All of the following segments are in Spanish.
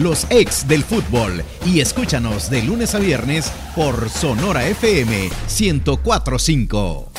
los ex del fútbol. Y escúchanos de lunes a viernes por Sonora FM 1045.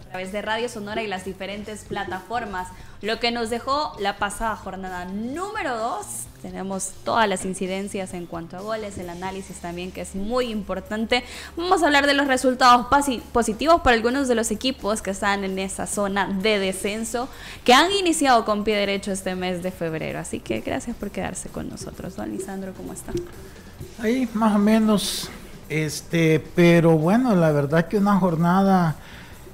A través de Radio Sonora y las diferentes plataformas. Lo que nos dejó la pasada jornada número 2. Tenemos todas las incidencias en cuanto a goles, el análisis también que es muy importante. Vamos a hablar de los resultados positivos para algunos de los equipos que están en esa zona de descenso, que han iniciado con pie derecho este mes de febrero. Así que gracias por quedarse con nosotros. Don Lisandro, ¿cómo está? Ahí más o menos, este, pero bueno, la verdad que una jornada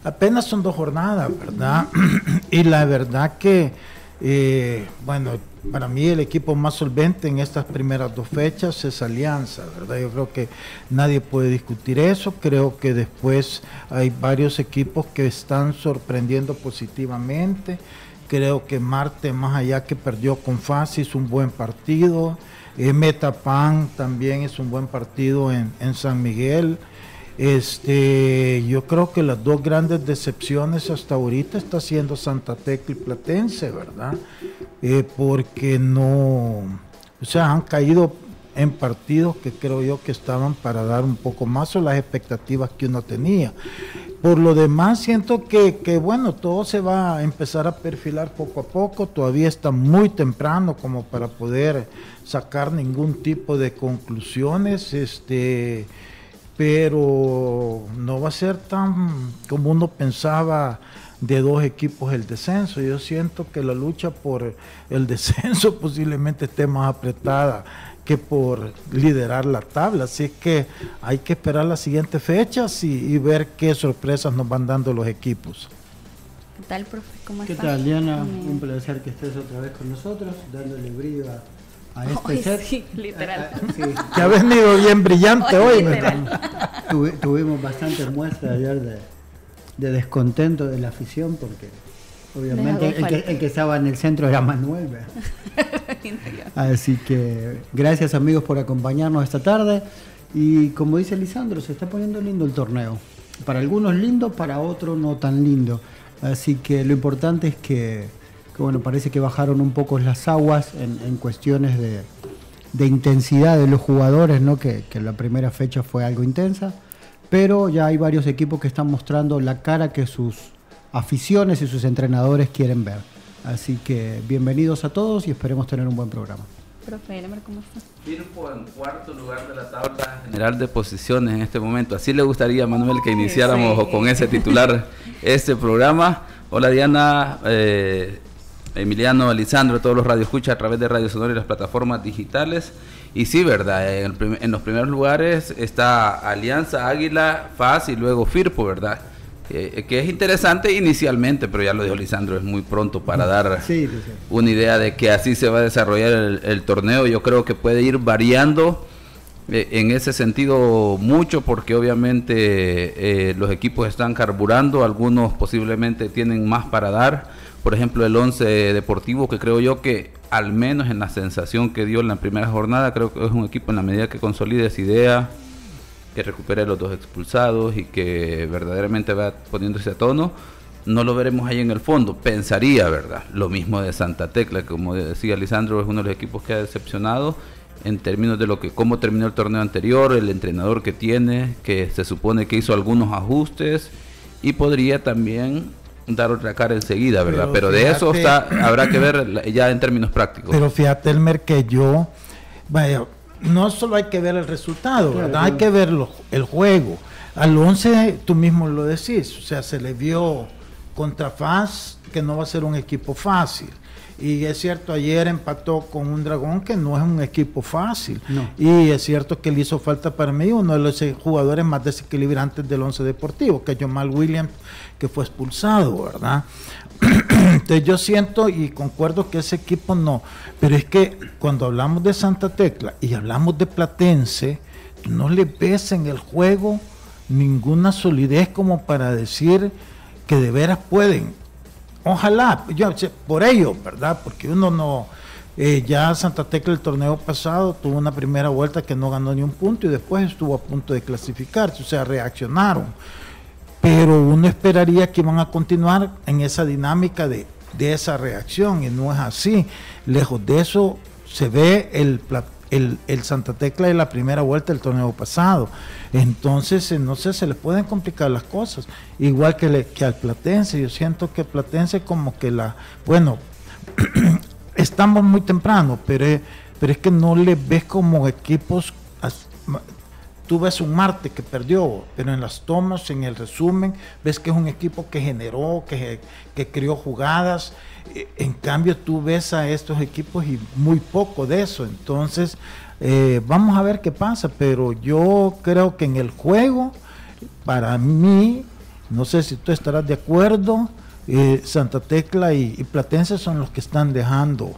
apenas son dos jornadas, ¿verdad? y la verdad que, eh, bueno, para mí el equipo más solvente en estas primeras dos fechas es Alianza, ¿verdad? Yo creo que nadie puede discutir eso. Creo que después hay varios equipos que están sorprendiendo positivamente. Creo que Marte, más allá que perdió con Fácil, es un buen partido. Eh, Metapan también es un buen partido en, en San Miguel. Este, yo creo que las dos grandes decepciones hasta ahorita está siendo Santa Tecla y Platense, ¿verdad? Eh, porque no, o sea, han caído en partidos que creo yo que estaban para dar un poco más o las expectativas que uno tenía. Por lo demás, siento que, que, bueno, todo se va a empezar a perfilar poco a poco. Todavía está muy temprano como para poder sacar ningún tipo de conclusiones. Este, pero no va a ser tan como uno pensaba de dos equipos el descenso. Yo siento que la lucha por el descenso posiblemente esté más apretada que por liderar la tabla. Así es que hay que esperar las siguientes fechas y, ver qué sorpresas nos van dando los equipos. ¿Qué tal, profe? ¿Cómo ¿Qué tal, Diana? Un placer que estés otra vez con nosotros, dándole brillo a a este Sí, literal. Que ha venido bien brillante hoy. tuvimos bastantes muestras ayer de, descontento de la afición porque obviamente el que, estaba en el centro era Manuel. Así que gracias amigos por acompañarnos esta tarde y como dice Lisandro, se está poniendo lindo el torneo. Para algunos lindo, para otros no tan lindo. Así que lo importante es que bueno, parece que bajaron un poco las aguas en, cuestiones de, intensidad de los jugadores, ¿no? Que, la primera fecha fue algo intensa, pero ya hay varios equipos que están mostrando la cara que sus aficiones y sus entrenadores quieren ver. Así que bienvenidos a todos y esperemos tener un buen programa. Profe, ¿cómo está? Firpo en cuarto lugar de la tabla general de posiciones en este momento. Así le gustaría a Manuel que iniciáramos con ese titular este programa. Hola Diana, eh, Emiliano, Alisandro, todos los radioescuchas a través de Radio Sonora y las plataformas digitales. Y sí, verdad, en, los primeros lugares está Alianza, Águila, FAS y luego Firpo, ¿verdad? que es interesante inicialmente, pero ya lo dijo Lisandro, es muy pronto para dar una idea de que así se va a desarrollar el, torneo. Yo creo que puede ir variando eh, en ese sentido mucho, porque obviamente eh, los equipos están carburando, algunos posiblemente tienen más para dar por ejemplo, el 11 Deportivo, que creo yo que al menos en la sensación que dio en la primera jornada, creo que es un equipo en la medida que consolide esa idea, que recupere los dos expulsados y que verdaderamente va poniéndose a tono, no lo veremos ahí en el fondo. Pensaría, ¿verdad? Lo mismo de Santa Tecla, que como decía Lisandro, es uno de los equipos que ha decepcionado en términos de lo que cómo terminó el torneo anterior, el entrenador que tiene, que se supone que hizo algunos ajustes y podría también dar otra cara enseguida, ¿verdad? Pero, de eso está, habrá que ver ya en términos prácticos. Pero fíjate, Elmer, que yo, vaya, no solo hay que ver el resultado, ¿verdad? Hay que ver el juego. Al 11, tú mismo lo decís, o sea, se le vio contra FAS que no va a ser un equipo fácil. Y es cierto, ayer empató con un dragón que no es un equipo fácil. Y es cierto que le hizo falta para mí uno de los jugadores más desequilibrantes del once deportivo, que es Jamal Williams, que fue expulsado, ¿verdad? Entonces yo siento y concuerdo que ese equipo no. Pero es que cuando hablamos de Santa Tecla y hablamos de Platense, no le ves en el juego ninguna solidez como para decir que de veras pueden Ojalá, yo, por ello, ¿verdad? Porque uno no, eh, ya Santa Tecla el torneo pasado tuvo una primera vuelta que no ganó ni un punto y después estuvo a punto de clasificarse, o sea, reaccionaron. Pero uno esperaría que van a continuar en esa dinámica de, de esa reacción y no es así. Lejos de eso se ve el, el, el, Santa Tecla de la primera vuelta del torneo pasado. Entonces, eh, no sé, se le pueden complicar las cosas. Igual que, le, que al Platense, yo siento que Platense como que la, bueno, estamos muy temprano, pero, pero es que no le ves como equipos tú ves un Marte que perdió, pero en las tomas, en el resumen, ves que es un equipo que generó, que, que creó jugadas. E, en cambio, tú ves a estos equipos y muy poco de eso. Entonces, eh, vamos a ver qué pasa, pero yo creo que en el juego, para mí, no sé si tú estarás de acuerdo, eh, Santa Tecla y, y Platense son los que están dejando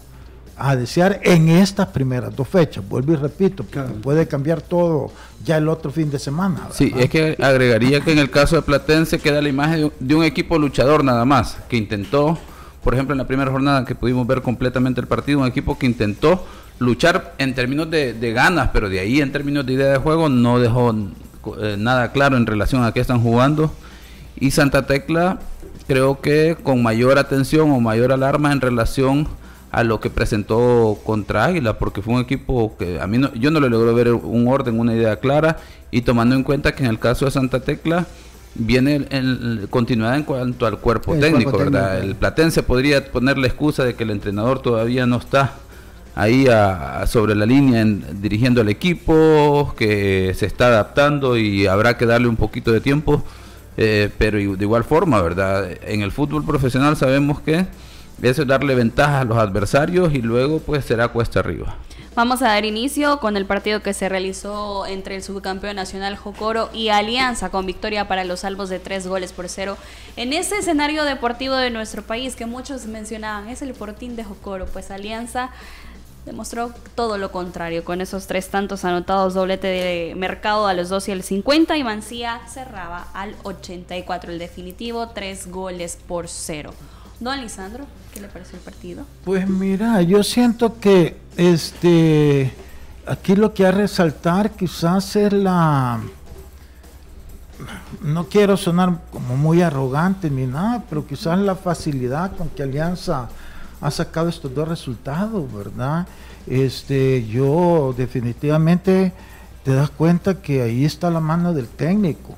a desear en estas primeras dos fechas. Vuelvo y repito, puede cambiar todo ya el otro fin de semana. Sí, es que agregaría que en el caso de Platense queda la imagen de un, equipo luchador nada más, que intentó, por ejemplo, en la primera jornada que pudimos ver completamente el partido, un equipo que intentó luchar en términos de, ganas, pero de ahí en términos de idea de juego no dejó eh, nada claro en relación a qué están jugando. Y Santa Tecla creo que con mayor atención o mayor alarma en relación a lo que presentó contra Águila, porque fue un equipo que a mí no, yo no le logré ver un orden, una idea clara, y tomando en cuenta que en el caso de Santa Tecla viene en continuidad en cuanto al cuerpo técnico, ¿verdad? El Platense podría poner la excusa de que el entrenador todavía no está ahí sobre la línea dirigiendo el equipo, que se está adaptando y habrá que darle un poquito de tiempo, eh, pero de igual forma, ¿verdad? En el fútbol profesional sabemos que eso es darle ventaja a los adversarios y luego pues será cuesta arriba. Vamos a dar inicio con el partido que se realizó entre el subcampeón nacional Jocoro y Alianza con victoria para los salvos de tres goles por cero. En ese escenario deportivo de nuestro país que muchos mencionaban, es el portín de Jocoro, pues Alianza demostró todo lo contrario, con esos tres tantos anotados, doblete de mercado a los 2 y el 50 y Mancía cerraba al 84, el definitivo, tres goles por cero. Don Lisandro, ¿qué le pareció el partido? Pues mira, yo siento que este aquí lo que hay que resaltar quizás es la no quiero sonar como muy arrogante ni nada, pero quizás la facilidad con que Alianza ha sacado estos dos resultados, ¿verdad? Este, yo definitivamente te das cuenta que ahí está la mano del técnico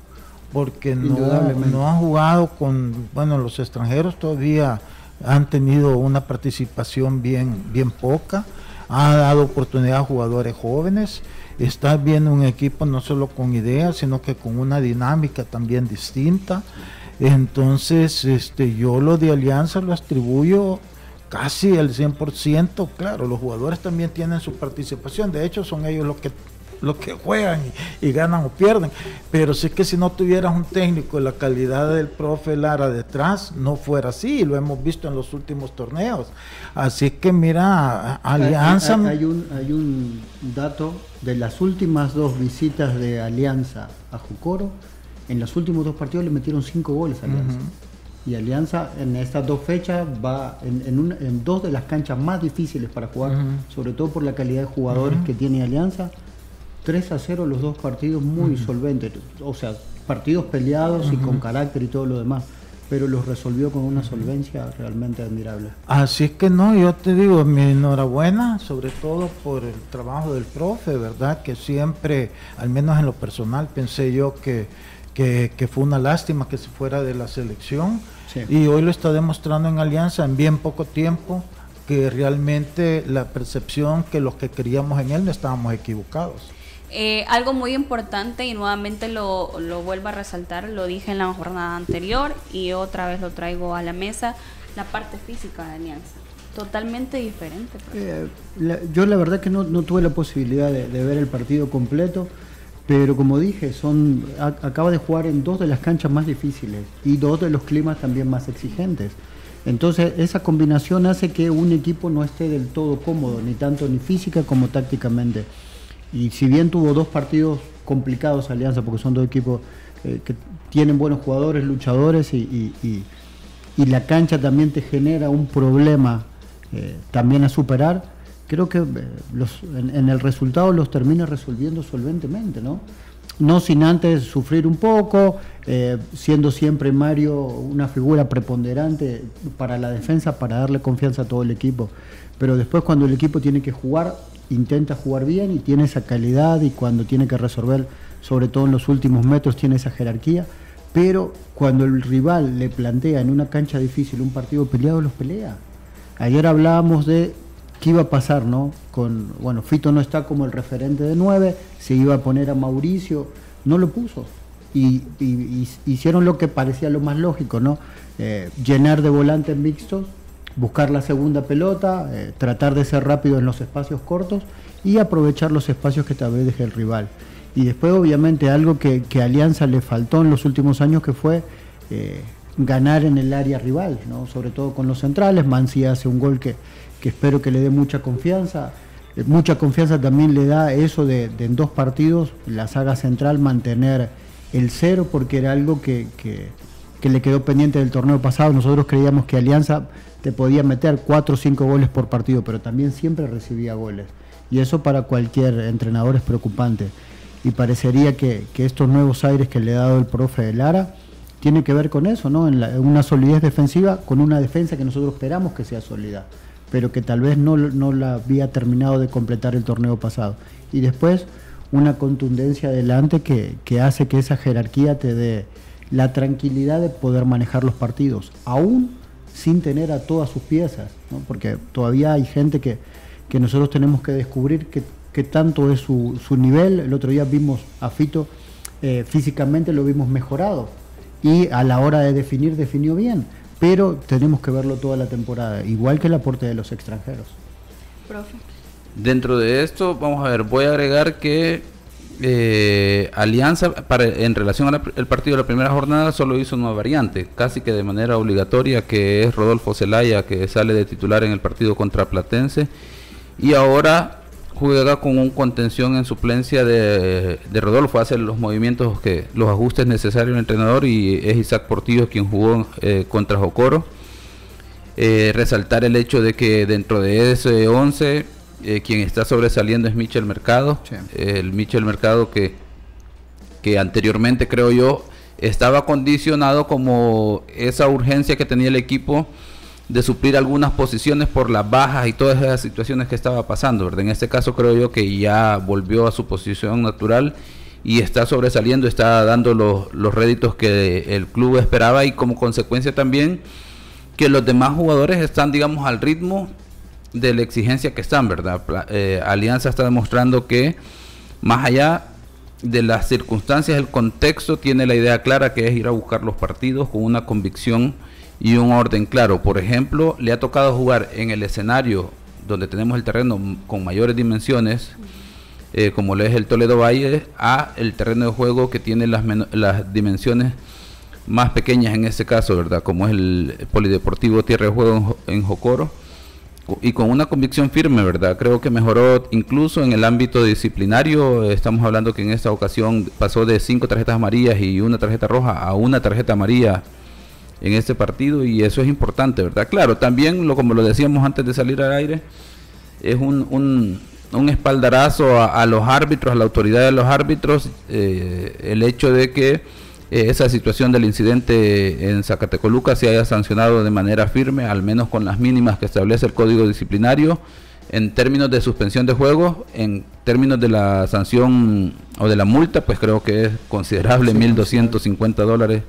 porque no, no han jugado con, bueno, los extranjeros todavía han tenido una participación bien, bien poca, ha dado oportunidad a jugadores jóvenes, está viendo un equipo no solo con ideas, sino que con una dinámica también distinta. Entonces, este, yo lo de Alianza lo atribuyo casi al 100%, claro, los jugadores también tienen su participación, de hecho son ellos los que los que juegan y, ganan o pierden. Pero si es que si no tuvieras un técnico de la calidad del profe Lara detrás, no fuera así, lo hemos visto en los últimos torneos. Así que mira, Alianza... Hay, un, hay un dato de las últimas dos visitas de Alianza a Jucoro, en los últimos dos partidos le metieron cinco goles a Alianza. Y Alianza en estas dos fechas va en, dos de las canchas más difíciles para jugar, sobre todo por la calidad de jugadores que tiene Alianza. 3 a 0 los dos partidos muy solventes, o sea, partidos peleados y con carácter y todo lo demás, pero los resolvió con una solvencia realmente admirable. Así es que no, yo te digo, mi enhorabuena, sobre todo por el trabajo del profe, ¿verdad? Que siempre, al menos en lo personal, pensé yo que, que, fue una lástima que se fuera de la selección. Y hoy lo está demostrando en Alianza en bien poco tiempo que realmente la percepción que los que queríamos en él no estábamos equivocados. Eh, algo muy importante y nuevamente lo, vuelvo a resaltar, lo dije en la jornada anterior y otra vez lo traigo a la mesa, la parte física de Alianza. Totalmente diferente. Eh, yo la verdad que no, tuve la posibilidad de, ver el partido completo, pero como dije, son acaba de jugar en dos de las canchas más difíciles y dos de los climas también más exigentes. Entonces esa combinación hace que un equipo no esté del todo cómodo, ni tanto ni física como tácticamente. Y si bien tuvo dos partidos complicados Alianza, porque son dos equipos eh, que tienen buenos jugadores, luchadores, y, la cancha también te genera un problema eh, también a superar, creo que eh, en, el resultado los termina resolviendo solventemente, ¿no? no sin antes sufrir un poco, siendo siempre Mario una figura preponderante para la defensa, para darle confianza a todo el equipo. Pero después cuando el equipo tiene que jugar, intenta jugar bien y tiene esa calidad y cuando tiene que resolver, sobre todo en los últimos metros, tiene esa jerarquía. Pero cuando el rival le plantea en una cancha difícil un partido peleado, los pelea. Ayer hablábamos de qué iba a pasar, ¿no? Con, bueno, Fito no está como el referente de 9, se iba a poner a Mauricio, no lo puso. Y, hicieron lo que parecía lo más lógico, ¿no? Eh, llenar de volantes mixtos, buscar la segunda pelota, eh, tratar de ser rápido en los espacios cortos y aprovechar los espacios que tal vez deje el rival. Y después, obviamente, algo que, que a Alianza le faltó en los últimos años que fue eh, ganar en el área rival, ¿no? sobre todo con los centrales. Mansi hace un gol que, que espero que le dé mucha confianza. Eh, mucha confianza también le da eso de, en dos partidos la saga central mantener el cero porque era algo que, le quedó pendiente del torneo pasado. Nosotros creíamos que Alianza te podía meter cuatro o cinco goles por partido, pero también siempre recibía goles. Y eso para cualquier entrenador es preocupante. Y parecería que, estos nuevos aires que le ha dado el profe de Lara tiene que ver con eso, ¿no? En, una solidez defensiva, con una defensa que nosotros esperamos que sea sólida pero que tal vez no, la había terminado de completar el torneo pasado. Y después una contundencia adelante que, hace que esa jerarquía te dé la tranquilidad de poder manejar los partidos, aún sin tener a todas sus piezas, porque todavía hay gente que, nosotros tenemos que descubrir qué tanto es su, nivel. El otro día vimos a Fito, eh, físicamente lo vimos mejorado y a la hora de definir definió bien, pero tenemos que verlo toda la temporada, igual que el aporte de los extranjeros. Profe. Dentro de esto, vamos a ver, voy a agregar que eh, Alianza, para, en relación al partido de la primera jornada, solo hizo una variante, casi que de manera obligatoria, que es Rodolfo Zelaya, que sale de titular en el partido contra Platense. Y ahora juega con un contención en suplencia de, Rodolfo, hace los movimientos, que los ajustes necesarios el entrenador y es Isaac Portillo quien jugó eh, contra Jocoro. Eh, resaltar el hecho de que dentro de ese 11 eh, quien está sobresaliendo es Michel Mercado, el Michel Mercado que, que anteriormente creo yo estaba condicionado como esa urgencia que tenía el equipo de suplir algunas posiciones por las bajas y todas esas situaciones que estaba pasando, ¿verdad? En este caso creo yo que ya volvió a su posición natural y está sobresaliendo, está dando los, los réditos que el club esperaba y como consecuencia también que los demás jugadores están, digamos, al ritmo de la exigencia que están, ¿verdad? Eh, Alianza está demostrando que más allá de las circunstancias, el contexto tiene la idea clara que es ir a buscar los partidos con una convicción y un orden claro. Por ejemplo, le ha tocado jugar en el escenario donde tenemos el terreno con mayores dimensiones, eh, como lo es el Toledo Valle, a el terreno de juego que tiene las, las dimensiones más pequeñas en este caso, ¿verdad? Como es el Polideportivo Tierra de Juego en, Jocoro. Y con una convicción firme, ¿verdad? Creo que mejoró incluso en el ámbito disciplinario. Estamos hablando que en esta ocasión pasó de cinco tarjetas amarillas y una tarjeta roja a una tarjeta amarilla en este partido y eso es importante, ¿verdad? Claro, también, lo, como lo decíamos antes de salir al aire, es un, un, espaldarazo a, los árbitros, a la autoridad de los árbitros, eh, el hecho de que eh, esa situación del incidente en Zacatecoluca se haya sancionado de manera firme, al menos con las mínimas que establece el Código Disciplinario, en términos de suspensión de juegos, en términos de la sanción o de la multa, pues creo que es considerable, 1.250 dólares.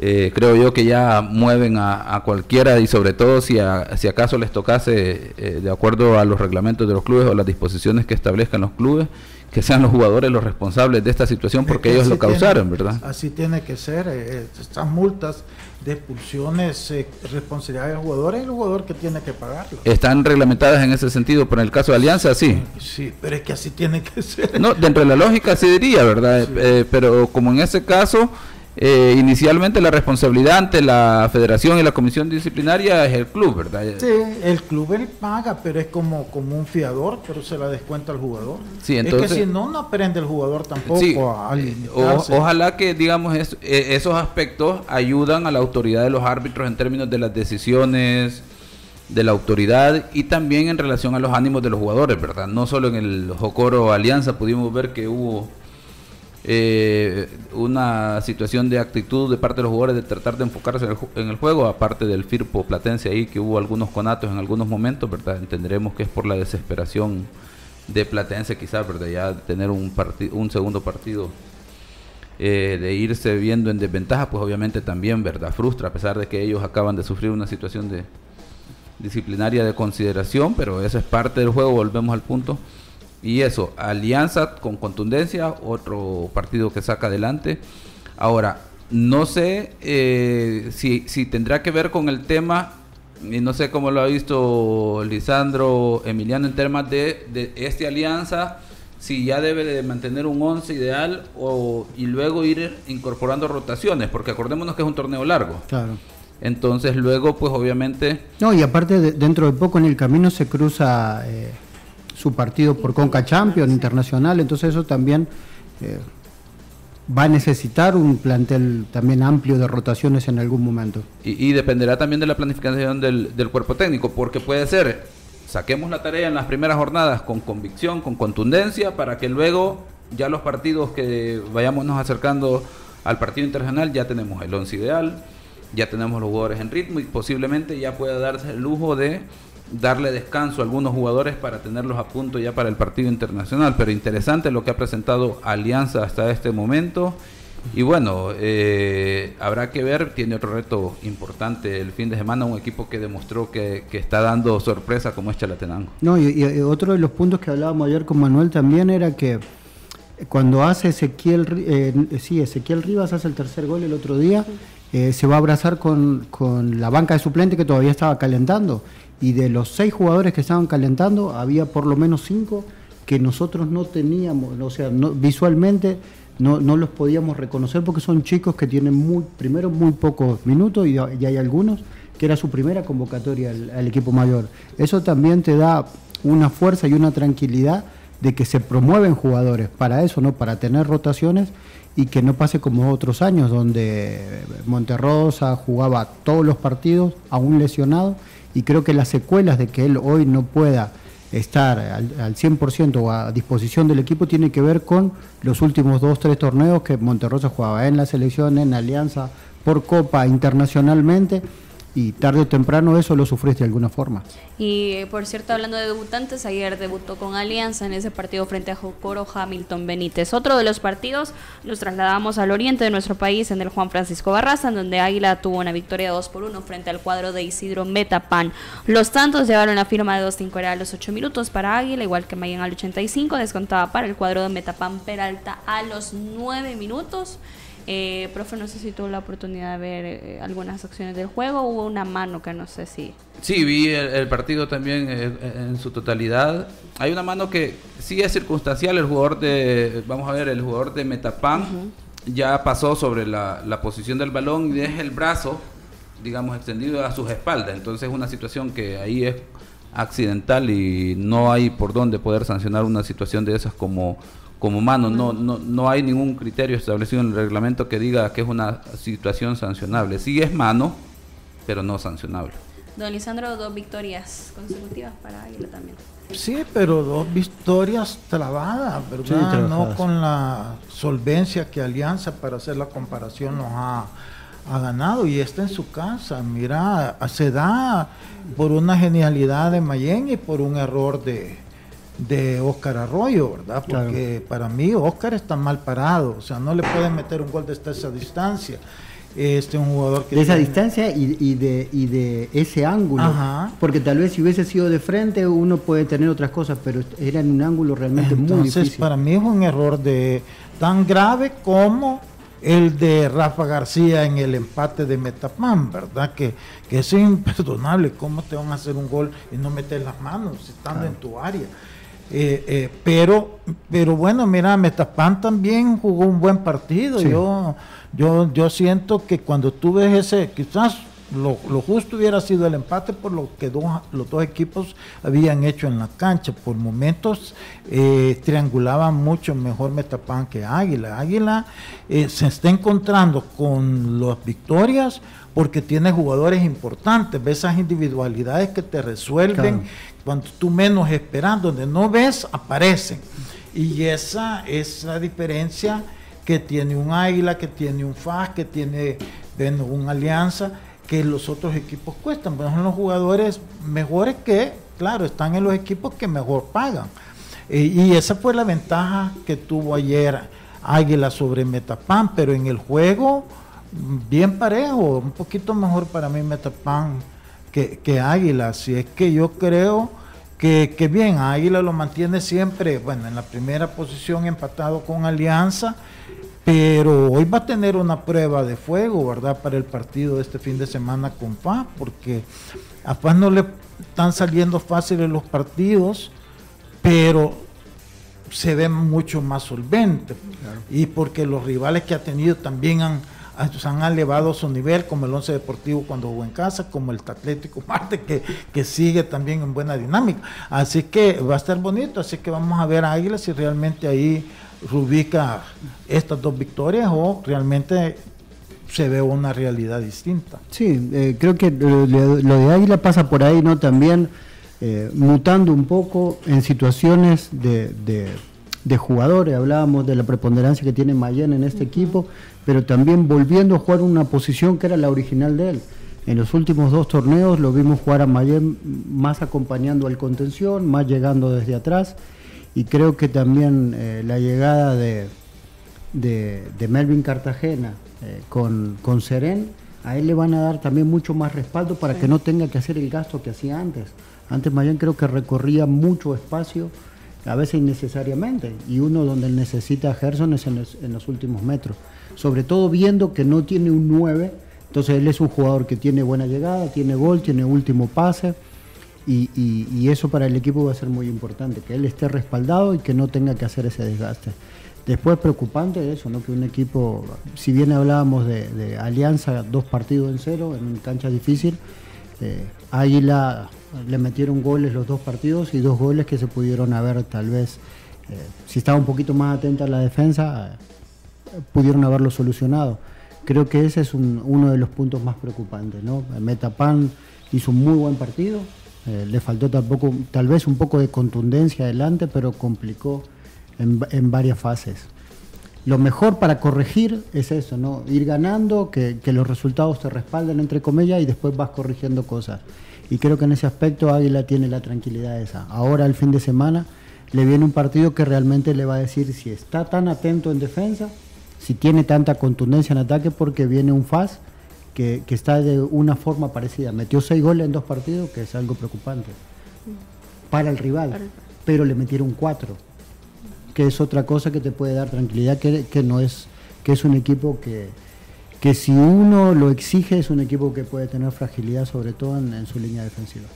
Eh, creo yo que ya mueven a, cualquiera y sobre todo si, si acaso les tocase, eh, de acuerdo a los reglamentos de los clubes o las disposiciones que establezcan los clubes, que sean los jugadores los responsables de esta situación porque ellos lo causaron, ¿verdad? Así tiene que ser. Eh, estas multas de expulsiones, responsabilidad del jugador es el jugador que tiene que pagarlo. Están reglamentadas en ese sentido, pero en el caso de Alianza sí. Sí, pero es que así tiene que ser. No, dentro de la lógica sí diría, ¿verdad? pero como en ese caso eh, inicialmente la responsabilidad ante la federación y la comisión disciplinaria es el club, ¿verdad? Sí, el club él paga, pero es como, como un fiador, pero se la descuenta al jugador. Sí, entonces, es que si no, no aprende el jugador tampoco a, Ojalá que, digamos, e, esos aspectos ayudan a la autoridad de los árbitros en términos de las decisiones de la autoridad y también en relación a los ánimos de los jugadores, ¿verdad? No solo en el Jocoro Alianza pudimos ver que hubo eh, una situación de actitud de parte de los jugadores de tratar de enfocarse en el, juego, aparte del Firpo Platense ahí, que hubo algunos conatos en algunos momentos, ¿verdad? Entenderemos que es por la desesperación de Platense quizás, ¿verdad? Ya tener un, un segundo partido, eh, de irse viendo en desventaja, pues obviamente también, ¿verdad? Frustra, a pesar de que ellos acaban de sufrir una situación de disciplinaria de consideración, pero eso es parte del juego, volvemos al punto y eso, Alianza con contundencia, otro partido que saca adelante. Ahora, no sé eh, si, si tendrá que ver con el tema, y no sé cómo lo ha visto Lisandro Emiliano en temas de, de este Alianza, si ya debe de mantener un 11 ideal o, y luego ir incorporando rotaciones, porque acordémonos que es un torneo largo. Claro. Entonces luego, pues obviamente... No, y aparte dentro de poco en el camino se cruza... Eh, su partido por Conca Champions internacional, entonces eso también eh, va a necesitar un plantel también amplio de rotaciones en algún momento. Y, dependerá también de la planificación del, cuerpo técnico, porque puede ser, saquemos la tarea en las primeras jornadas con convicción, con contundencia, para que luego ya los partidos que vayamos acercando al partido internacional ya tenemos el once ideal, ya tenemos los jugadores en ritmo y posiblemente ya pueda darse el lujo de darle descanso a algunos jugadores para tenerlos a punto ya para el partido internacional. Pero interesante lo que ha presentado Alianza hasta este momento. Y bueno, eh, habrá que ver, tiene otro reto importante el fin de semana, un equipo que demostró que, está dando sorpresa como es Chalatenango. No, y, otro de los puntos que hablábamos ayer con Manuel también era que cuando hace Ezequiel, eh, sí, Ezequiel Rivas hace el tercer gol el otro día, eh, se va a abrazar con, con la banca de suplente que todavía estaba calentando y de los seis jugadores que estaban calentando, había por lo menos cinco que nosotros no teníamos, o sea, visualmente no, no, los podíamos reconocer porque son chicos que tienen muy, primero muy pocos minutos y, hay algunos que era su primera convocatoria al, equipo mayor. Eso también te da una fuerza y una tranquilidad de que se promueven jugadores para eso, ¿no? Para tener rotaciones y que no pase como otros años donde Monterrosa jugaba todos los partidos, aún lesionado, y creo que las secuelas de que él hoy no pueda estar al, 100% o a disposición del equipo tiene que ver con los últimos dos, tres torneos que Monterrosa jugaba en la selección, en Alianza, por Copa internacionalmente y tarde o temprano eso lo sufriste de alguna forma. Y por cierto, hablando de debutantes, ayer debutó con Alianza en ese partido frente a Jocoro Hamilton Benítez. Otro de los partidos los trasladamos al oriente de nuestro país en el Juan Francisco Barraza, en donde Águila tuvo una victoria 2 por 1 frente al cuadro de Isidro Metapan. Los tantos llevaron la firma de 2-5 era a los 8 minutos para Águila, igual que Mayen al 85, descontaba para el cuadro de Metapan Peralta a los 9 minutos. Eh, profe, no sé si tuvo la oportunidad de ver eh, algunas acciones del juego. Hubo una mano que no sé si. Sí, vi el, partido también eh, en su totalidad. Hay una mano que sí es circunstancial. El jugador de, vamos a ver, el jugador de Metapan ya pasó sobre la, la, posición del balón y deja el brazo, digamos, extendido a sus espaldas. Entonces es una situación que ahí es accidental y no hay por dónde poder sancionar una situación de esas como como mano. No, no, no hay ningún criterio establecido en el reglamento que diga que es una situación sancionable. Sí es mano, pero no sancionable. Don Lisandro, dos victorias consecutivas para Águila también. Sí, pero dos victorias trabadas, ¿verdad? no con la solvencia que Alianza, para hacer la comparación, nos ha, ha ganado. Y está en su casa. Mira, se da por una genialidad de Mayen y por un error de, de Oscar Arroyo, ¿verdad? Porque para mí Oscar está mal parado, o sea, no le pueden meter un gol de esa distancia. Este un jugador que de esa distancia y, de, y de ese ángulo, porque tal vez si hubiese sido de frente uno puede tener otras cosas, pero era en un ángulo realmente muy difícil. Entonces, para mí es un error de tan grave como el de Rafa García en el empate de Metapan, ¿verdad? Que, que es imperdonable. ¿Cómo te van a hacer un gol y no meter las manos estando en tu área? Eh, eh, pero, pero bueno, mira, Metapan también jugó un buen partido. Yo, yo, yo siento que cuando tú ves ese, quizás lo, justo hubiera sido el empate por lo que los dos equipos habían hecho en la cancha. Por momentos eh, triangulaban mucho mejor Metapan que Águila. Águila se está encontrando con las victorias porque tiene jugadores importantes, ves esas individualidades que te resuelven, cuando tú menos esperas, donde no ves, aparecen. Y esa es la diferencia que tiene un Águila, que tiene un FAS, que tiene bueno, un Alianza, que los otros equipos cuestan. Pero son los jugadores mejores que, claro, están en los equipos que mejor pagan. Eh, y esa fue la ventaja que tuvo ayer Águila sobre Metapan, pero en el juego bien parejo, un poquito mejor para mí Metapan que, que Águila. Así es que yo creo que, que, bien, Águila lo mantiene siempre, bueno, en la primera posición empatado con Alianza, pero hoy va a tener una prueba de fuego, ¿verdad? Para el partido de este fin de semana con FA, porque a FA no le están saliendo fáciles los partidos, pero se ve mucho más solvente. Y porque los rivales que ha tenido también han, han elevado su nivel, como el Once Deportivo cuando jugó en casa, como el Atlético Marte, que, que sigue también en buena dinámica. Así que va a estar bonito, así que vamos a ver a Águila si realmente ahí rubica estas dos victorias o realmente se ve una realidad distinta. Sí, eh, creo que lo, de Águila pasa por ahí, ¿no? También eh, mutando un poco en situaciones de, de, jugadores. Hablábamos de la preponderancia que tiene Mayen en este equipo, pero también volviendo a jugar una posición que era la original de él. En los últimos dos torneos lo vimos jugar a Mayen más acompañando al contención, más llegando desde atrás. Y creo que también eh, la llegada de, de, Melvin Cartagena eh, con, con Seren, a él le van a dar también mucho más respaldo para que no tenga que hacer el gasto que hacía antes. Antes Mayen creo que recorría mucho espacio, a veces innecesariamente, y uno donde necesita a Gerson es en los, últimos metros. Sobre todo viendo que no tiene un 9, entonces él es un jugador que tiene buena llegada, tiene gol, tiene último pase, y, eso para el equipo va a ser muy importante, que él esté respaldado y que no tenga que hacer ese desgaste. Después preocupante eso, ¿no? que un equipo, si bien hablábamos de, alianza, dos partidos en cero, en una cancha difícil, eh, Águila le metieron goles los dos partidos y dos goles que se pudieron haber tal vez, eh, si estaba un poquito más atenta a la defensa, eh, pudieron haberlo solucionado. Creo que ese es uno de los puntos más preocupantes. ¿no? Metapan hizo un muy buen partido, eh, le faltó tampoco, tal vez un poco de contundencia adelante, pero complicó en, en varias fases lo mejor para corregir es eso, ¿no? Ir ganando, que, que, los resultados te respalden, entre comillas, y después vas corrigiendo cosas. Y creo que en ese aspecto Águila tiene la tranquilidad esa. Ahora, el fin de semana, le viene un partido que realmente le va a decir si está tan atento en defensa, si tiene tanta contundencia en ataque, porque viene un FAS que, está de una forma parecida. Metió seis goles en dos partidos, que es algo preocupante para el rival, pero le metieron cuatro, que es otra cosa que te puede dar tranquilidad, que, que no es, que es un equipo que, que si uno lo exige es un equipo que puede tener fragilidad sobre todo en, su línea defensiva.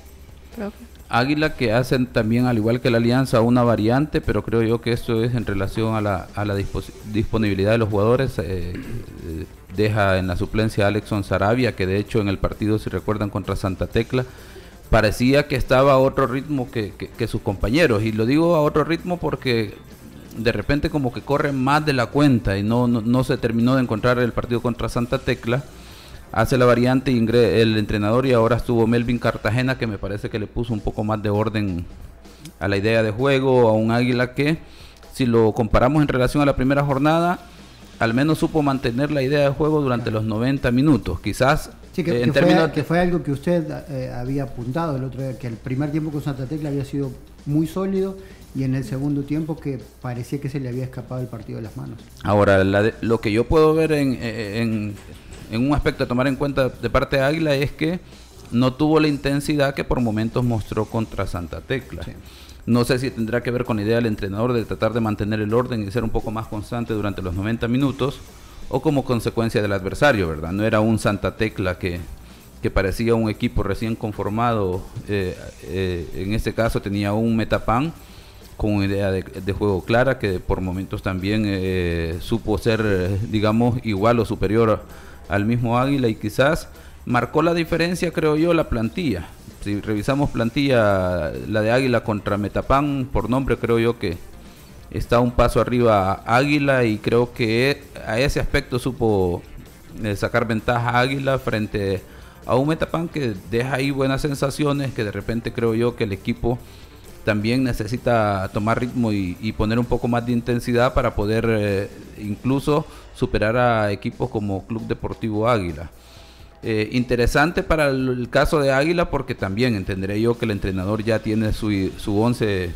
Águila que hacen también al igual que la Alianza una variante, pero creo yo que esto es en relación a la, a la disponibilidad de los jugadores. Eh, eh, deja en la suplencia a Alexon Sarabia, que de hecho en el partido, si recuerdan, contra Santa Tecla, parecía que estaba a otro ritmo que, que sus compañeros. Y lo digo a otro ritmo porque de repente como que corre más de la cuenta y no, no, se terminó de encontrar el partido contra Santa Tecla. Hace la variante el entrenador y ahora estuvo Melvin Cartagena que me parece que le puso un poco más de orden a la idea de juego, a un águila que si lo comparamos en relación a la primera jornada, al menos supo mantener la idea de juego durante los 90 minutos. Quizás Sí, que, en fue, que, fue, algo que usted eh, había apuntado el otro día, que el primer tiempo con Santa Tecla había sido muy sólido y en el segundo tiempo que parecía que se le había escapado el partido de las manos. Ahora, lo que yo puedo ver en, un aspecto a tomar en cuenta de parte de Águila es que no tuvo la intensidad que por momentos mostró contra Santa Tecla. No sé si tendrá que ver con la idea del entrenador de tratar de mantener el orden y ser un poco más constante durante los 90 minutos o como consecuencia del adversario, ¿verdad? No era un Santa Tecla que, que parecía un equipo recién conformado, eh, eh, en este caso tenía un Metapan con una idea de, juego clara que por momentos también eh, supo ser, digamos, igual o superior al mismo Águila y quizás marcó la diferencia, creo yo, la plantilla. Si revisamos plantilla, la de Águila contra Metapan, por nombre creo yo que está un paso arriba Águila y creo que a ese aspecto supo eh, sacar ventaja Águila frente a un Metapan que deja ahí buenas sensaciones, que de repente creo yo que el equipo también necesita tomar ritmo y, poner un poco más de intensidad para poder eh, incluso superar a equipos como Club Deportivo Águila. Eh, interesante para el, caso de Águila porque también entenderé yo que el entrenador ya tiene su, su once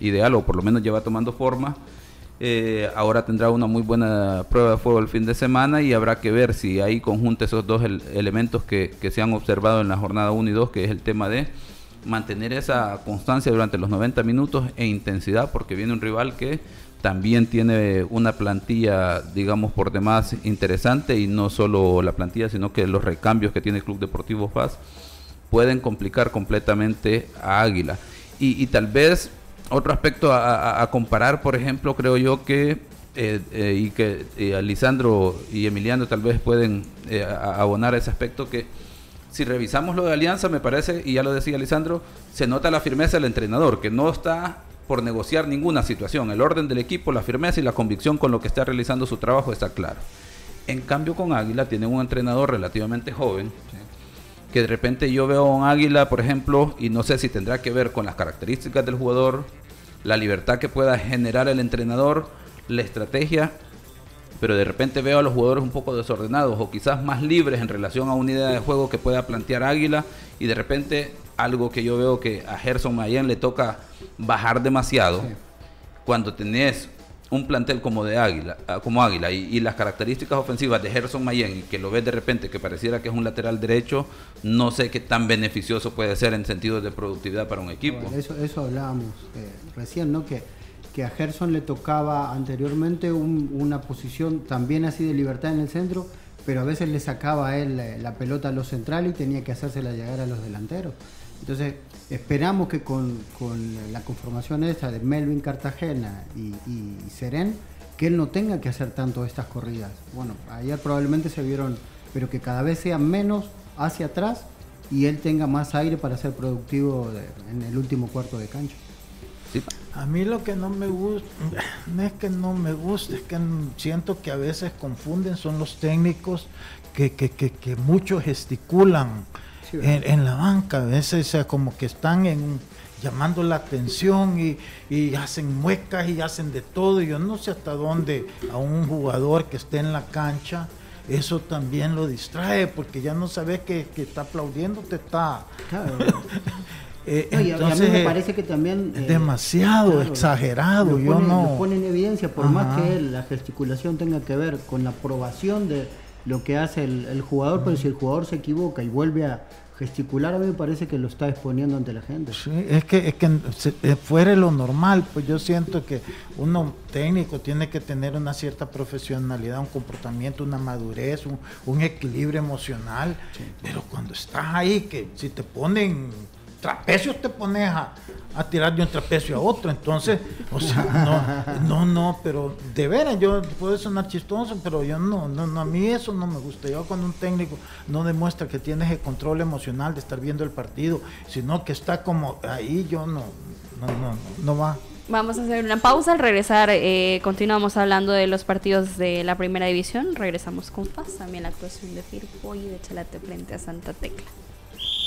ideal o por lo menos lleva tomando forma. Eh, ahora tendrá una muy buena prueba de fuego el fin de semana y habrá que ver si ahí conjunta esos dos elementos que, que, se han observado en la jornada 1 y 2, que es el tema de mantener esa constancia durante los 90 minutos e intensidad, porque viene un rival que también tiene una plantilla, digamos, por demás interesante y no solo la plantilla, sino que los recambios que tiene el Club Deportivo Paz pueden complicar completamente a Águila. Y, tal vez otro aspecto a, comparar, por ejemplo, creo yo que, eh, eh, y que eh, y Emiliano tal vez pueden abonar ese aspecto que si revisamos lo de Alianza, me parece, y ya lo decía Lisandro, se nota la firmeza del entrenador, que no está por negociar ninguna situación. El orden del equipo, la firmeza y la convicción con lo que está realizando su trabajo está claro. En cambio con Águila tiene un entrenador relativamente joven, que de repente yo veo a un Águila, por ejemplo, y no sé si tendrá que ver con las características del jugador, la libertad que pueda generar el entrenador, la estrategia, pero de repente veo a los jugadores un poco desordenados o quizás más libres en relación a una idea de juego que pueda plantear Águila y de repente algo que yo veo que a Gerson Mayen le toca bajar demasiado cuando tenés un plantel como de Águila, ah, como Águila y, las características ofensivas de Gerson Mayen y que lo ves de repente que pareciera que es un lateral derecho, no sé qué tan beneficioso puede ser en sentido de productividad para un equipo. eso, eso hablábamos eh, recién, ¿no? Que, que a Gerson le tocaba anteriormente una posición también así de libertad en el centro, pero a veces le sacaba a él la, pelota a los centrales y tenía que hacérsela llegar a los delanteros. Entonces, esperamos que con, la conformación esta de Melvin Cartagena y, y, Seren, que él no tenga que hacer tanto estas corridas. Bueno, ayer probablemente se vieron, pero que cada vez sea menos hacia atrás y él tenga más aire para ser productivo en el último cuarto de cancha. A mí lo que no me gusta, no es que no me guste, es que siento que a veces confunden, son los técnicos que, que, que, que muchos gesticulan en, la banca, a veces como que están en, llamando la atención y, hacen muecas y hacen de todo. Yo no sé hasta dónde a un jugador que esté en la cancha eso también lo distrae porque ya no sabes que, está aplaudiendo, te está... Eh, entonces, a mí me parece que también... Es eh, demasiado exagerado, yo no... Lo pone en evidencia, por más que la gesticulación tenga que ver con la aprobación de lo que hace el jugador, pero si el jugador se equivoca y vuelve a, gesticular a mí me parece que lo está exponiendo ante la gente. Sí, es que, es que eh, fuera lo normal, pues yo siento que uno técnico tiene que tener una cierta profesionalidad, un comportamiento, una madurez, un, equilibrio emocional, pero cuando estás ahí, que si te ponen trapecios te pones a, tirar de un trapecio a otro. Entonces, o sea, no, no, no, pero de veras, yo puedo sonar chistoso, pero yo no, no, no, a mí eso no me gusta. Yo cuando un técnico no demuestra que tienes el control emocional de estar viendo el partido, sino que está como ahí, yo no, no, no, no va. Vamos a hacer una pausa. Al regresar, eh, continuamos hablando de los partidos de la primera división. Regresamos con Paz, también la actuación de Firpo y de Chalate frente a Santa Tecla.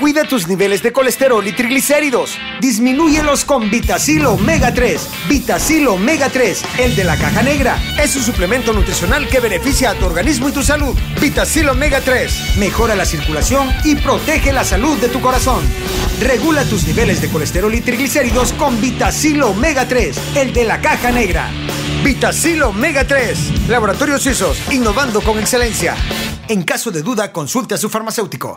Cuida tus niveles de colesterol y triglicéridos. Disminúyelos con Vitacil Omega 3. Vitacil Omega 3, el de la caja negra. Es un suplemento nutricional que beneficia a tu organismo y tu salud. Vitacil Omega 3 mejora la circulación y protege la salud de tu corazón. Regula tus niveles de colesterol y triglicéridos con Vitacil Omega 3, el de la caja negra. Vitacil Omega 3. Laboratorios Suizos, innovando con excelencia. En caso de duda, consulte a su farmacéutico.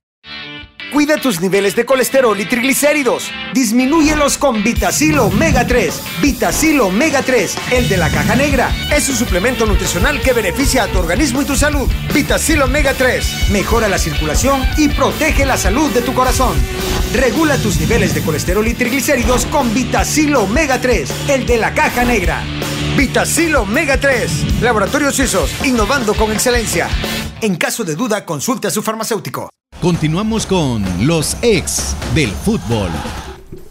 Cuida tus niveles de colesterol y triglicéridos. Disminúyelos con Vitacil Omega 3. Vitacil Omega 3, el de la caja negra. Es un suplemento nutricional que beneficia a tu organismo y tu salud. Vitacil Omega 3 mejora la circulación y protege la salud de tu corazón. Regula tus niveles de colesterol y triglicéridos con Vitacil Omega 3, el de la caja negra. Vitacil Omega 3. Laboratorios Suizos, innovando con excelencia. En caso de duda, consulte a su farmacéutico. Continuamos con los ex del fútbol.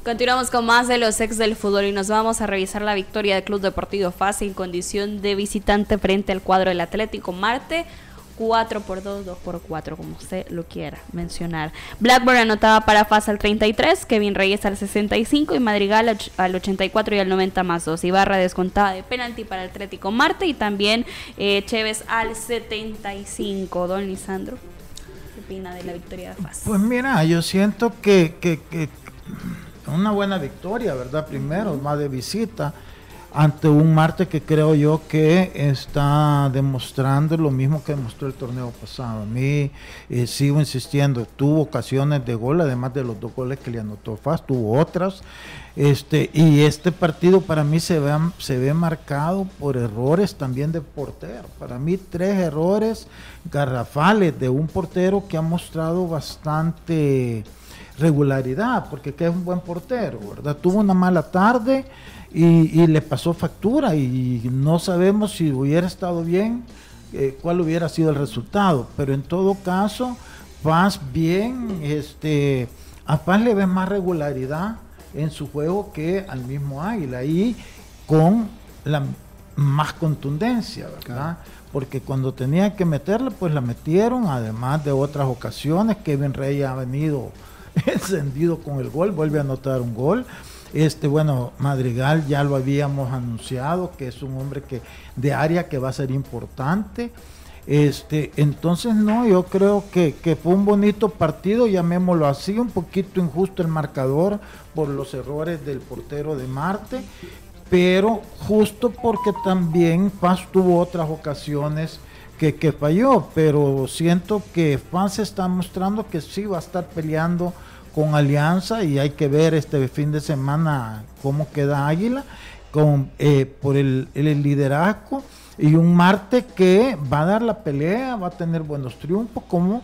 Continuamos con más de los ex del fútbol y nos vamos a revisar la victoria del Club Deportivo FAS en condición de visitante frente al cuadro del Atlético Marte. 4 por 2, 2 por 4, como usted lo quiera mencionar. Blackburn anotaba para FAS al 33, Kevin Reyes al 65 y Madrigal al 84 y al 90 más 2. Ibarra descontada de penalti para el Atlético Marte y también eh, Chévez al 75. Don Lisandro de la victoria de FAS? Pues mira, yo siento que, que, que una buena victoria, ¿verdad? Primero, más de visita ante un Marte que creo yo que está demostrando lo mismo que demostró el torneo pasado. A mí eh, sigo insistiendo, tuvo ocasiones de gol, además de los dos goles que le anotó Faz, tuvo otras. Este, y este partido para mí se ve, se ve marcado por errores también de portero. Para mí tres errores garrafales de un portero que ha mostrado bastante regularidad, porque que es un buen portero, ¿verdad? Tuvo una mala tarde y, le pasó factura y no sabemos si hubiera estado bien, eh, cuál hubiera sido el resultado, pero en todo caso, Paz bien, este, a Paz le ves más regularidad en su juego que al mismo Águila y con la más contundencia, ¿verdad? Porque cuando tenía que meterla, pues la metieron, además de otras ocasiones, Kevin Rey ha venido encendido con el gol, vuelve a anotar un gol. Este, bueno, Madrigal ya lo habíamos anunciado, que es un hombre que de área que va a ser importante. Este, entonces no, yo creo que, fue un bonito partido, llamémoslo así, un poquito injusto el marcador por los errores del portero de Marte, pero justo porque también Paz tuvo otras ocasiones que, falló, pero siento que Paz está mostrando que sí va a estar peleando con Alianza y hay que ver este fin de semana cómo queda Águila eh, por el, liderazgo y un Marte que va a dar la pelea, va a tener buenos triunfos, como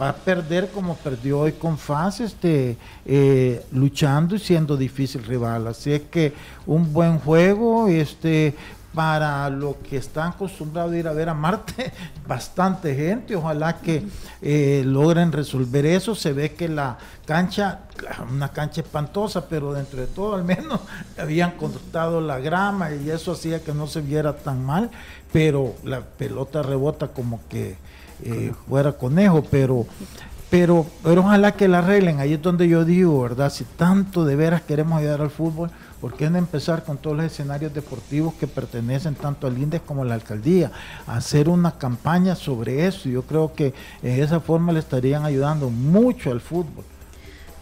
va a perder como perdió hoy con Faz, este, eh, luchando y siendo difícil rival. Así es que un buen juego, este, para lo que están acostumbrados a ir a ver a Marte, bastante gente, ojalá que eh, logren resolver eso, se ve que la cancha, una cancha espantosa, pero dentro de todo al menos habían cortado la grama y eso hacía que no se viera tan mal, pero la pelota rebota como que eh, fuera conejo, pero pero, pero ojalá que la arreglen, ahí es donde yo digo, ¿verdad? Si tanto de veras queremos ayudar al fútbol, ¿Por qué no empezar con todos los escenarios deportivos que pertenecen tanto al INDES como a la alcaldía? Hacer una campaña sobre eso. Yo creo que de esa forma le estarían ayudando mucho al fútbol.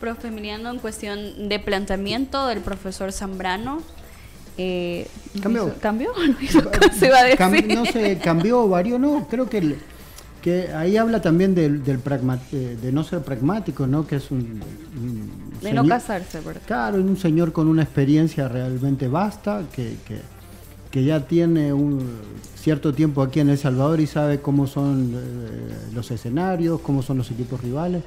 Profe Emiliano, en cuestión de planteamiento del profesor Zambrano, eh, cambió. ¿Cambió? se iba a decir? no sé, cambió, varió, no, creo que que ahí habla también del, del eh, de no ser pragmático, ¿no? Que es un... de no casarse, ¿verdad? Claro, un señor con una experiencia realmente vasta, que, que ya tiene un cierto tiempo aquí en El Salvador y sabe cómo son eh, los escenarios, cómo son los equipos rivales.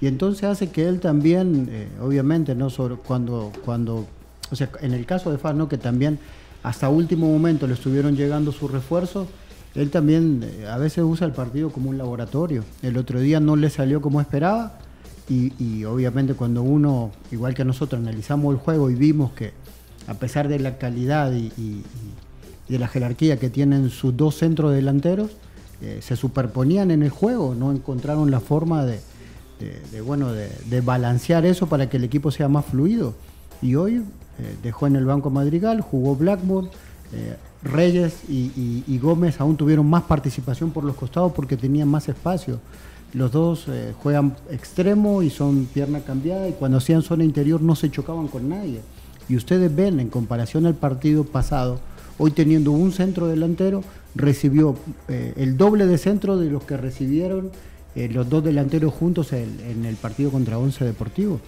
Y entonces hace que él también, eh, obviamente, no sobre cuando, cuando, o sea, en el caso de FAS, ¿no? que también hasta último momento le estuvieron llegando sus refuerzos, él también eh, a veces usa el partido como un laboratorio. El otro día no le salió como esperaba y, obviamente cuando uno, igual que nosotros, analizamos el juego y vimos que a pesar de la calidad y, de la jerarquía que tienen sus dos centros delanteros, eh, se superponían en el juego, no encontraron la forma de, bueno, de, balancear eso para que el equipo sea más fluido. Y hoy eh, dejó en el banco Madrigal, jugó Blackburn, eh, Reyes y, Gómez aún tuvieron más participación por los costados porque tenían más espacio. Los dos eh, juegan extremo y son pierna cambiada y cuando hacían zona interior no se chocaban con nadie. Y ustedes ven, en comparación al partido pasado, hoy teniendo un centro delantero, recibió el doble de centro de los que recibieron eh, los dos delanteros juntos en, el partido contra Once Deportivo.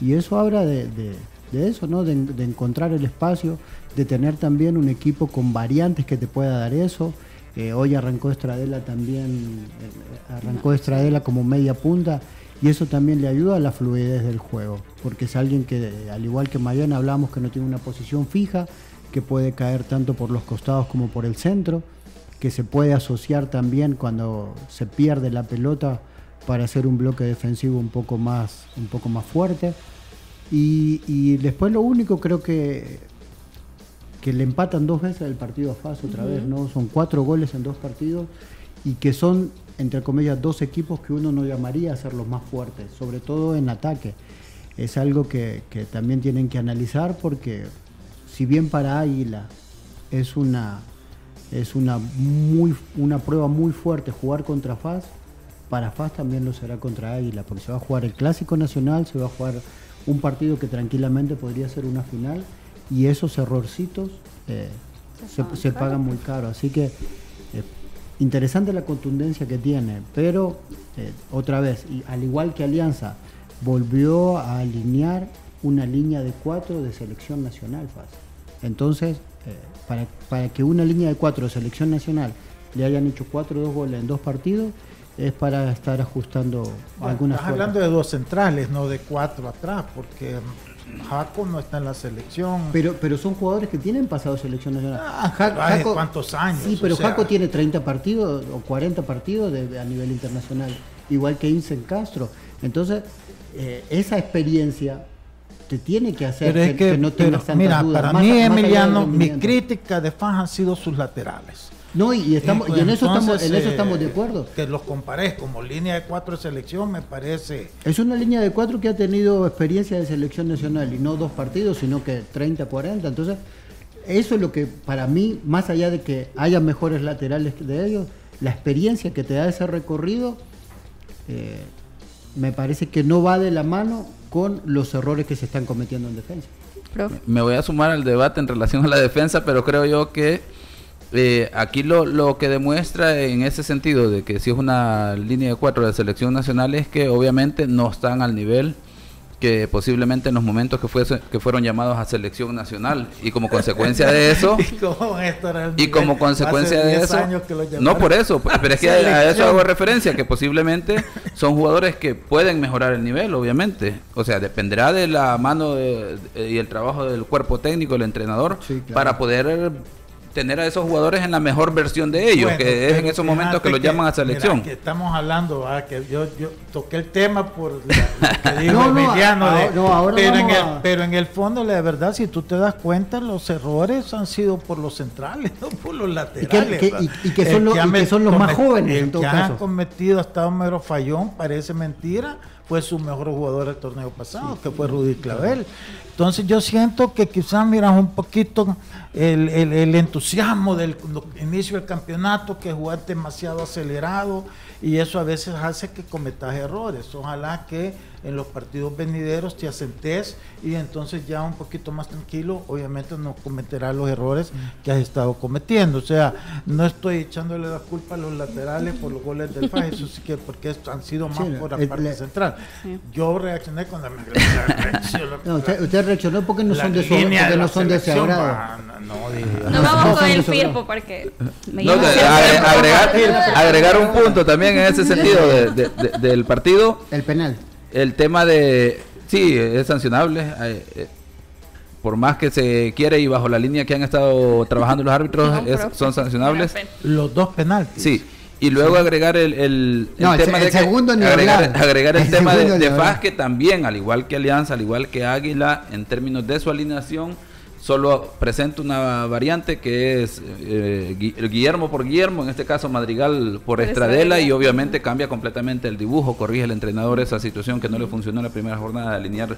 Y eso habla de, eso, ¿no? De, encontrar el espacio, de tener también un equipo con variantes que te pueda dar eso. Eh, hoy arrancó Estradela también, eh, arrancó Estradela como media punta y eso también le ayuda a la fluidez del juego, porque es alguien que, al igual que Mariana, hablamos que no tiene una posición fija, que puede caer tanto por los costados como por el centro que se puede asociar también cuando se pierde la pelota para hacer un bloque defensivo un poco más, un poco más fuerte. Y, después lo único creo que, que le empatan dos veces el partido a Faz otra vez, ¿no? Son cuatro goles en dos partidos y que son, entre comillas, dos equipos que uno no llamaría a ser los más fuertes, sobre todo en ataque. Es algo que, que también tienen que analizar porque si bien para Águila es una es una, muy, una prueba muy fuerte jugar contra FAS. Para FAS también lo será contra Águila, porque se va a jugar el Clásico Nacional, se va a jugar un partido que tranquilamente podría ser una final y esos errorcitos eh, se, pagan muy caro. Así que eh, interesante la contundencia que tiene, pero eh, otra vez, y al igual que Alianza, volvió a alinear una línea de cuatro de selección nacional FAS. Entonces, para, para que una línea de cuatro de selección nacional le hayan hecho cuatro o dos goles en dos partidos, es para estar ajustando algunas Estás hablando de dos centrales, no de cuatro atrás, porque Jaco no está en la selección. Pero, pero son jugadores que tienen pasado selección nacional. Ah, ¿Cuántos años? Sí, pero Jaco tiene 30 partidos o 40 partidos a nivel internacional, igual que Incen Castro. Entonces, eh, esa experiencia te tiene que hacer que, no tengas tanta Mira, para mí, Emiliano, mi crítica de Fans han sido sus laterales. No, y, estamos, y en, eso estamos, en eso estamos de eh, acuerdo. Que los compares como línea de cuatro de selección me parece... Es una línea de cuatro que ha tenido experiencia de selección nacional y no dos partidos, sino que 30, 40. Entonces, eso es lo que para mí, más allá de que haya mejores laterales de ellos, la experiencia que te da ese recorrido, eh, me parece que no va de la mano con los errores que se están cometiendo en defensa. Me voy a sumar al debate en relación a la defensa, pero creo yo que eh, aquí lo, lo, que demuestra en ese sentido de que si es una línea de cuatro de selección nacional es que obviamente no están al nivel que posiblemente en los momentos que, fuese, que fueron llamados a selección nacional. Y como consecuencia de eso y, como consecuencia de eso no por eso pues, pero es que a, eso hago referencia que posiblemente son jugadores que pueden mejorar el nivel obviamente. O sea dependerá de la mano y el trabajo del cuerpo técnico el entrenador para poder tener a esos jugadores en la mejor versión de ellos, que es en esos momentos que los llaman a selección. que estamos hablando, que yo, yo toqué el tema por lo que dijo Emiliano, pero, en el, pero en el fondo, la verdad, si tú te das cuenta, los errores han sido por los centrales, no por los laterales. Y que, son, los, son los más jóvenes. El que han cometido hasta Homero Fallón, parece mentira, fue su mejor jugador del torneo pasado, que fue Rudy Clavel. Entonces yo siento que quizás miras un poquito el, el, entusiasmo del inicio del campeonato, que jugar demasiado acelerado y eso a veces hace que cometas errores. Ojalá que en los partidos venideros te asentes y entonces ya un poquito más tranquilo, obviamente no cometerás los errores que has estado cometiendo. O sea, no estoy echándole la culpa a los laterales por los goles del FAS, eso sí que porque han sido más por la parte central. Yo reaccioné cuando me no, usted, reaccionó porque no son de, porque no son de ese agrado. No, Nos vamos con el Firpo porque me No, de- agre- agregar, agregar un punto también en ese sentido de- de- de- del partido. El penal. El tema de. Sí, es sancionable. eh, eh, por más que se quiere y bajo la línea que han estado trabajando los árbitros, No, es- son sancionables. Los dos penaltis. Sí. Y luego agregar el, el, el No, tema de el que- segundo ni agregar, agregar el, El tema de, de. FAS que también, al igual que Alianza, al igual que Águila, en términos de su alineación, solo presenta una variante que es eh, Gui- Guillermo por Guillermo, en este caso Madrigal por Por Estradela, y obviamente cambia completamente el dibujo, corrige el entrenador esa situación que no le funcionó en la primera jornada de alinear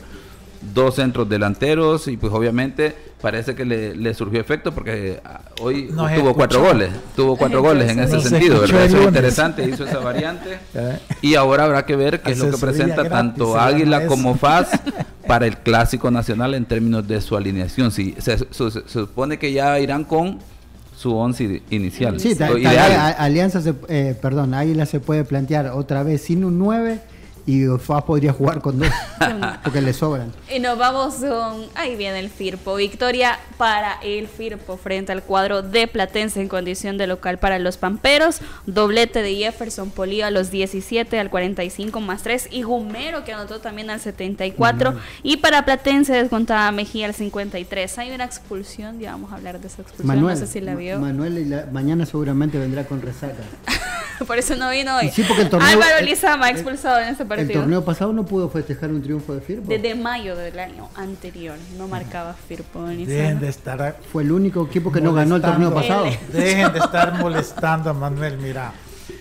dos centros delanteros y pues obviamente parece que le, le surgió efecto porque ah, hoy Nos tuvo cuatro goles, tuvo cuatro goles en ese Nos sentido, ¿verdad? Eso es interesante, hizo esa variante. Y ahora habrá que ver qué es lo que presenta tanto Águila como FAS para el Clásico Nacional en términos de su alineación. Sí, se, se supone que ya irán con su once inicial. Sí, Alianza, se, eh, perdón, Águila se puede plantear otra vez sin un 9 y FAS podría jugar con dos, porque le sobran. Y nos vamos con. Ahí viene el Firpo. Victoria para el Firpo frente al cuadro de Platense en condición de local para los Pamperos. Doblete de Jefferson Polío a los 17 al 45 más 3. Y Gumero que anotó también al 74. Y para Platense descontaba Mejía al 53. Hay una expulsión, ya vamos a hablar de esa expulsión. Manuel, no sé si la vio. Ma- Manuel y la- mañana seguramente vendrá con resaca. Por eso no vino hoy. Sí, porque el torneo- Álvaro Lizama expulsado en este El torneo pasado no pudo festejar un triunfo de Firpo. Desde mayo del año anterior no marcaba Firpo en Dejen de estar Fue el único equipo que no ganó el torneo pasado. Dejen de estar molestando a Manuel, mira.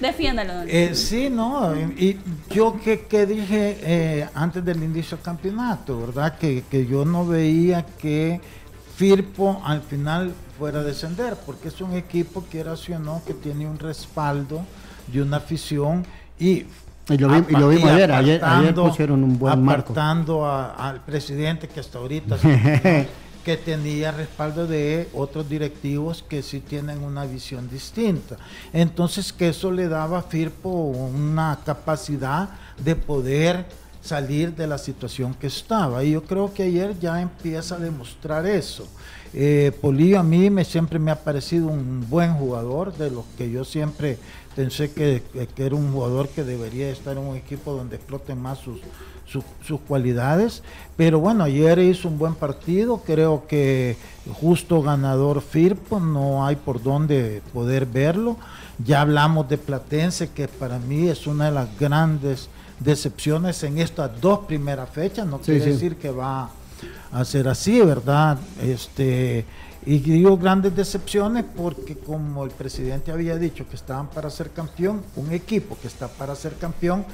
Defiéndalo. don Eh, sí, no, y yo que, que dije eh, antes del inicio del campeonato, ¿verdad? Que, que yo no veía que Firpo al final fuera a descender, porque es un equipo, quieras o no, que tiene un respaldo y una afición y... Y lo vi- y lo vimos ayer, ayer- pusieron un buen marco. apartando a- al presidente que hasta ahorita que tenía respaldo de otros directivos que sí tienen una visión distinta. Entonces que eso le daba a Firpo una capacidad de poder salir de la situación que estaba. Y yo creo que ayer ya empieza a demostrar eso. Eh, Polillo a mí me, siempre me ha parecido un buen jugador, de los que yo siempre pensé que, que- era un jugador que debería estar en un equipo donde exploten más sus, sus, sus cualidades. Pero bueno, ayer hizo un buen partido, creo que justo ganador Firpo, no hay por dónde poder verlo. Ya hablamos de Platense, que para mí es una de las grandes decepciones en estas dos primeras fechas, no Sí, quiere sí. decir que va a ser así, ¿verdad? Este, y digo grandes decepciones porque como el presidente había dicho que estaban para ser campeón, un equipo que está para ser campeón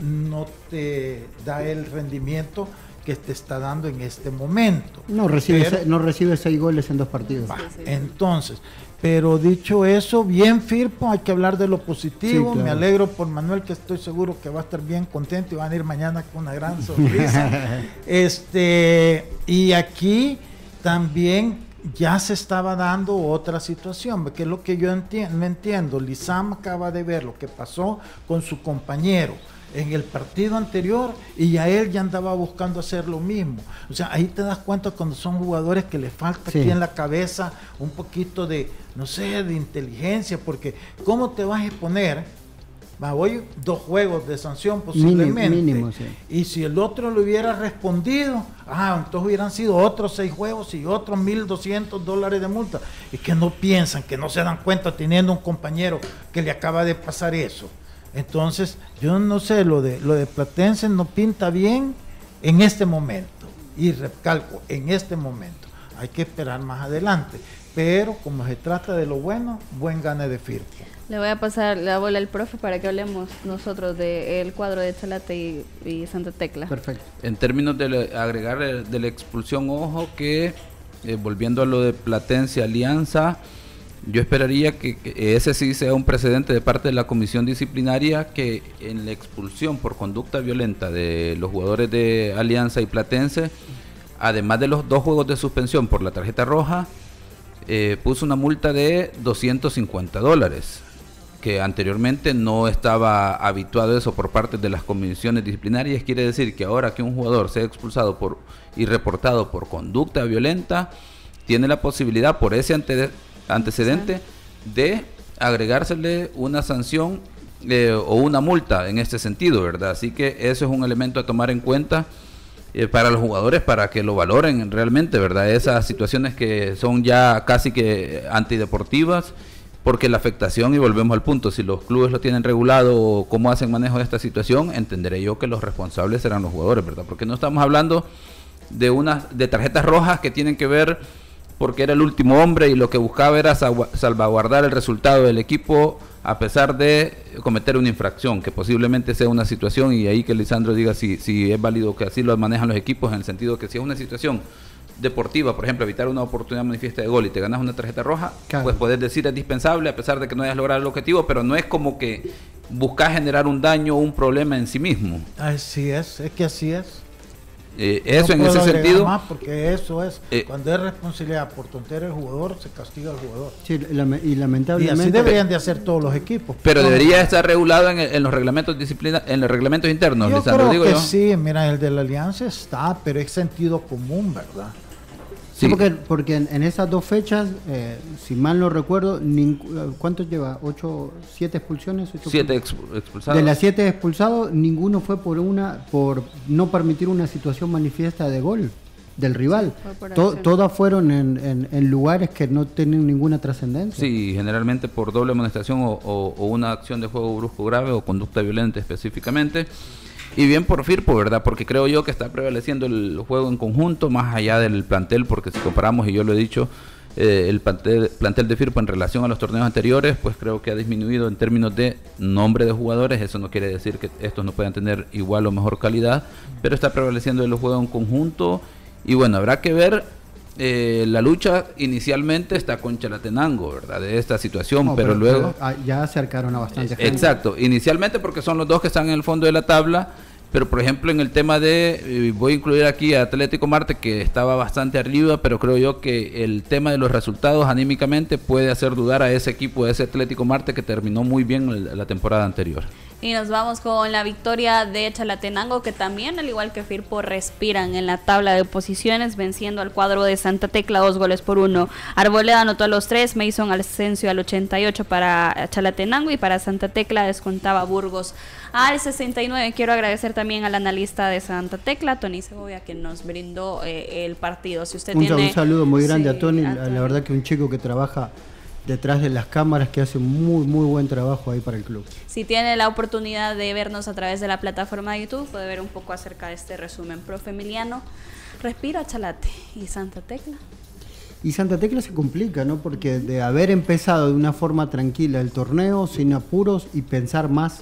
no te da el rendimiento que te está dando en este momento. No recibe, Pero- no recibe seis goles en dos partidos. Entonces, pero dicho eso, bien Firpo, hay que hablar de lo positivo. Sí, claro. Me alegro por Manuel, que estoy seguro que va a estar bien contento y van a ir mañana con una gran sonrisa. este, y aquí también ya se estaba dando otra situación, que es lo que yo enti- no entiendo. Lizam acaba de ver lo que pasó con su compañero en el partido anterior y a él ya andaba buscando hacer lo mismo. O sea, ahí te das cuenta cuando son jugadores que le falta Sí. aquí en la cabeza un poquito de, no sé, de inteligencia, porque ¿cómo te vas a exponer? Va, voy dos juegos de sanción posiblemente. mínimo, sí. Y si el otro le hubiera respondido, ah, entonces hubieran sido otros seis juegos y otros 1.200 dólares de multa. Y que no piensan, que no se dan cuenta teniendo un compañero que le acaba de pasar eso. Entonces, yo no sé, lo de, lo de Platense no pinta bien en este momento. Y recalco, en este momento. Hay que esperar más adelante. Pero como se trata de lo bueno, buen gane de Firpo. Le voy a pasar la bola al profe para que hablemos nosotros del cuadro de Chalate y, y Santa Tecla. Perfecto. En términos de agregar eh, de la expulsión, ojo que eh, volviendo a lo de Platense Alianza, yo esperaría que, ese sí sea un precedente de parte de la comisión disciplinaria que en la expulsión por conducta violenta de los jugadores de Alianza y Platense, además de los dos juegos de suspensión por la tarjeta roja, eh, puso una multa de 250 dólares, que anteriormente no estaba habituado eso por parte de las comisiones disciplinarias. Quiere decir que ahora que un jugador sea expulsado por y reportado por conducta violenta, tiene la posibilidad por ese antecedente de agregársele una sanción eh, o una multa en este sentido, ¿verdad? Así que eso es un elemento a tomar en cuenta eh, para los jugadores para que lo valoren realmente, ¿verdad? Esas situaciones que son ya casi que antideportivas, porque la afectación, y volvemos al punto, si los clubes lo tienen regulado o cómo hacen manejo de esta situación, entenderé yo que los responsables serán los jugadores, ¿verdad? Porque no estamos hablando de unas de tarjetas rojas que tienen que ver porque era el último hombre y lo que buscaba era salvaguardar el resultado del equipo a pesar de cometer una infracción, que posiblemente sea una situación, y ahí que Lisandro diga si, si es válido que así lo manejan los equipos, en el sentido que si es una situación deportiva, por ejemplo, evitar una oportunidad manifiesta de gol y te ganas una tarjeta roja, pues puedes decir es dispensable a pesar de que no hayas logrado el objetivo, pero no es como que buscas generar un daño o un problema en sí mismo. Así es, es que así es. Eh, eso en ese sentido. Más porque eso es. Eh, cuando es responsabilidad por tontería del jugador, se castiga al jugador. Sí, y lamentablemente. Y así deberían de hacer todos los equipos. Pero debería estar regulado en, los reglamentos disciplina, en los reglamentos internos, yo creo digo que Sí, mira, el de la alianza está, pero es sentido común, ¿verdad? Sí, porque, porque en, esas dos fechas, eh, si mal no recuerdo, ¿cuántos lleva? ¿Ocho, siete expulsiones? siete expulsados. De las siete expulsados, ninguno fue por una por no permitir una situación manifiesta de gol del rival. todas fueron en, en, lugares que no tienen ninguna trascendencia. Sí, generalmente por doble amonestación o, o, una acción de juego brusco grave o conducta violenta específicamente. Y bien por Firpo, ¿verdad? Porque creo yo que está prevaleciendo el juego en conjunto, más allá del plantel, porque si comparamos, y yo lo he dicho, eh, el plantel, plantel, de Firpo en relación a los torneos anteriores, pues creo que ha disminuido en términos de nombre de jugadores. Eso no quiere decir que estos no puedan tener igual o mejor calidad, pero está prevaleciendo el juego en conjunto. Y bueno, habrá que ver eh, la lucha inicialmente está con Chalatenango, ¿verdad? De esta situación, pero, luego... Ah, ya acercaron a bastante gente. Exacto, inicialmente porque son los dos que están en el fondo de la tabla, pero por ejemplo en el tema de, eh, voy a incluir aquí a Atlético Marte que estaba bastante arriba, pero creo yo que el tema de los resultados anímicamente puede hacer dudar a ese equipo, a ese Atlético Marte que terminó muy bien la temporada anterior. Y nos vamos con la victoria de Chalatenango, que también, al igual que Firpo, respiran en la tabla de posiciones, venciendo al cuadro de Santa Tecla dos goles por uno. Arboleda anotó a los tres, Mason Ascencio al 88 para Chalatenango y para Santa Tecla descontaba Burgos al 69. Quiero agradecer también al analista de Santa Tecla, Tony Segovia, que nos brindó eh, el partido. Si usted un, tiene... un saludo muy grande a Tony, la, la verdad que un chico que trabaja detrás de las cámaras que hace muy muy buen trabajo ahí para el club. Si tiene la oportunidad de vernos a través de la plataforma de YouTube, puede ver un poco acerca de este resumen. Profe Emiliano, respira Chalate y Santa Tecla. Y Santa Tecla se complica, ¿no? Porque de haber empezado de una forma tranquila el torneo, sin apuros y pensar más,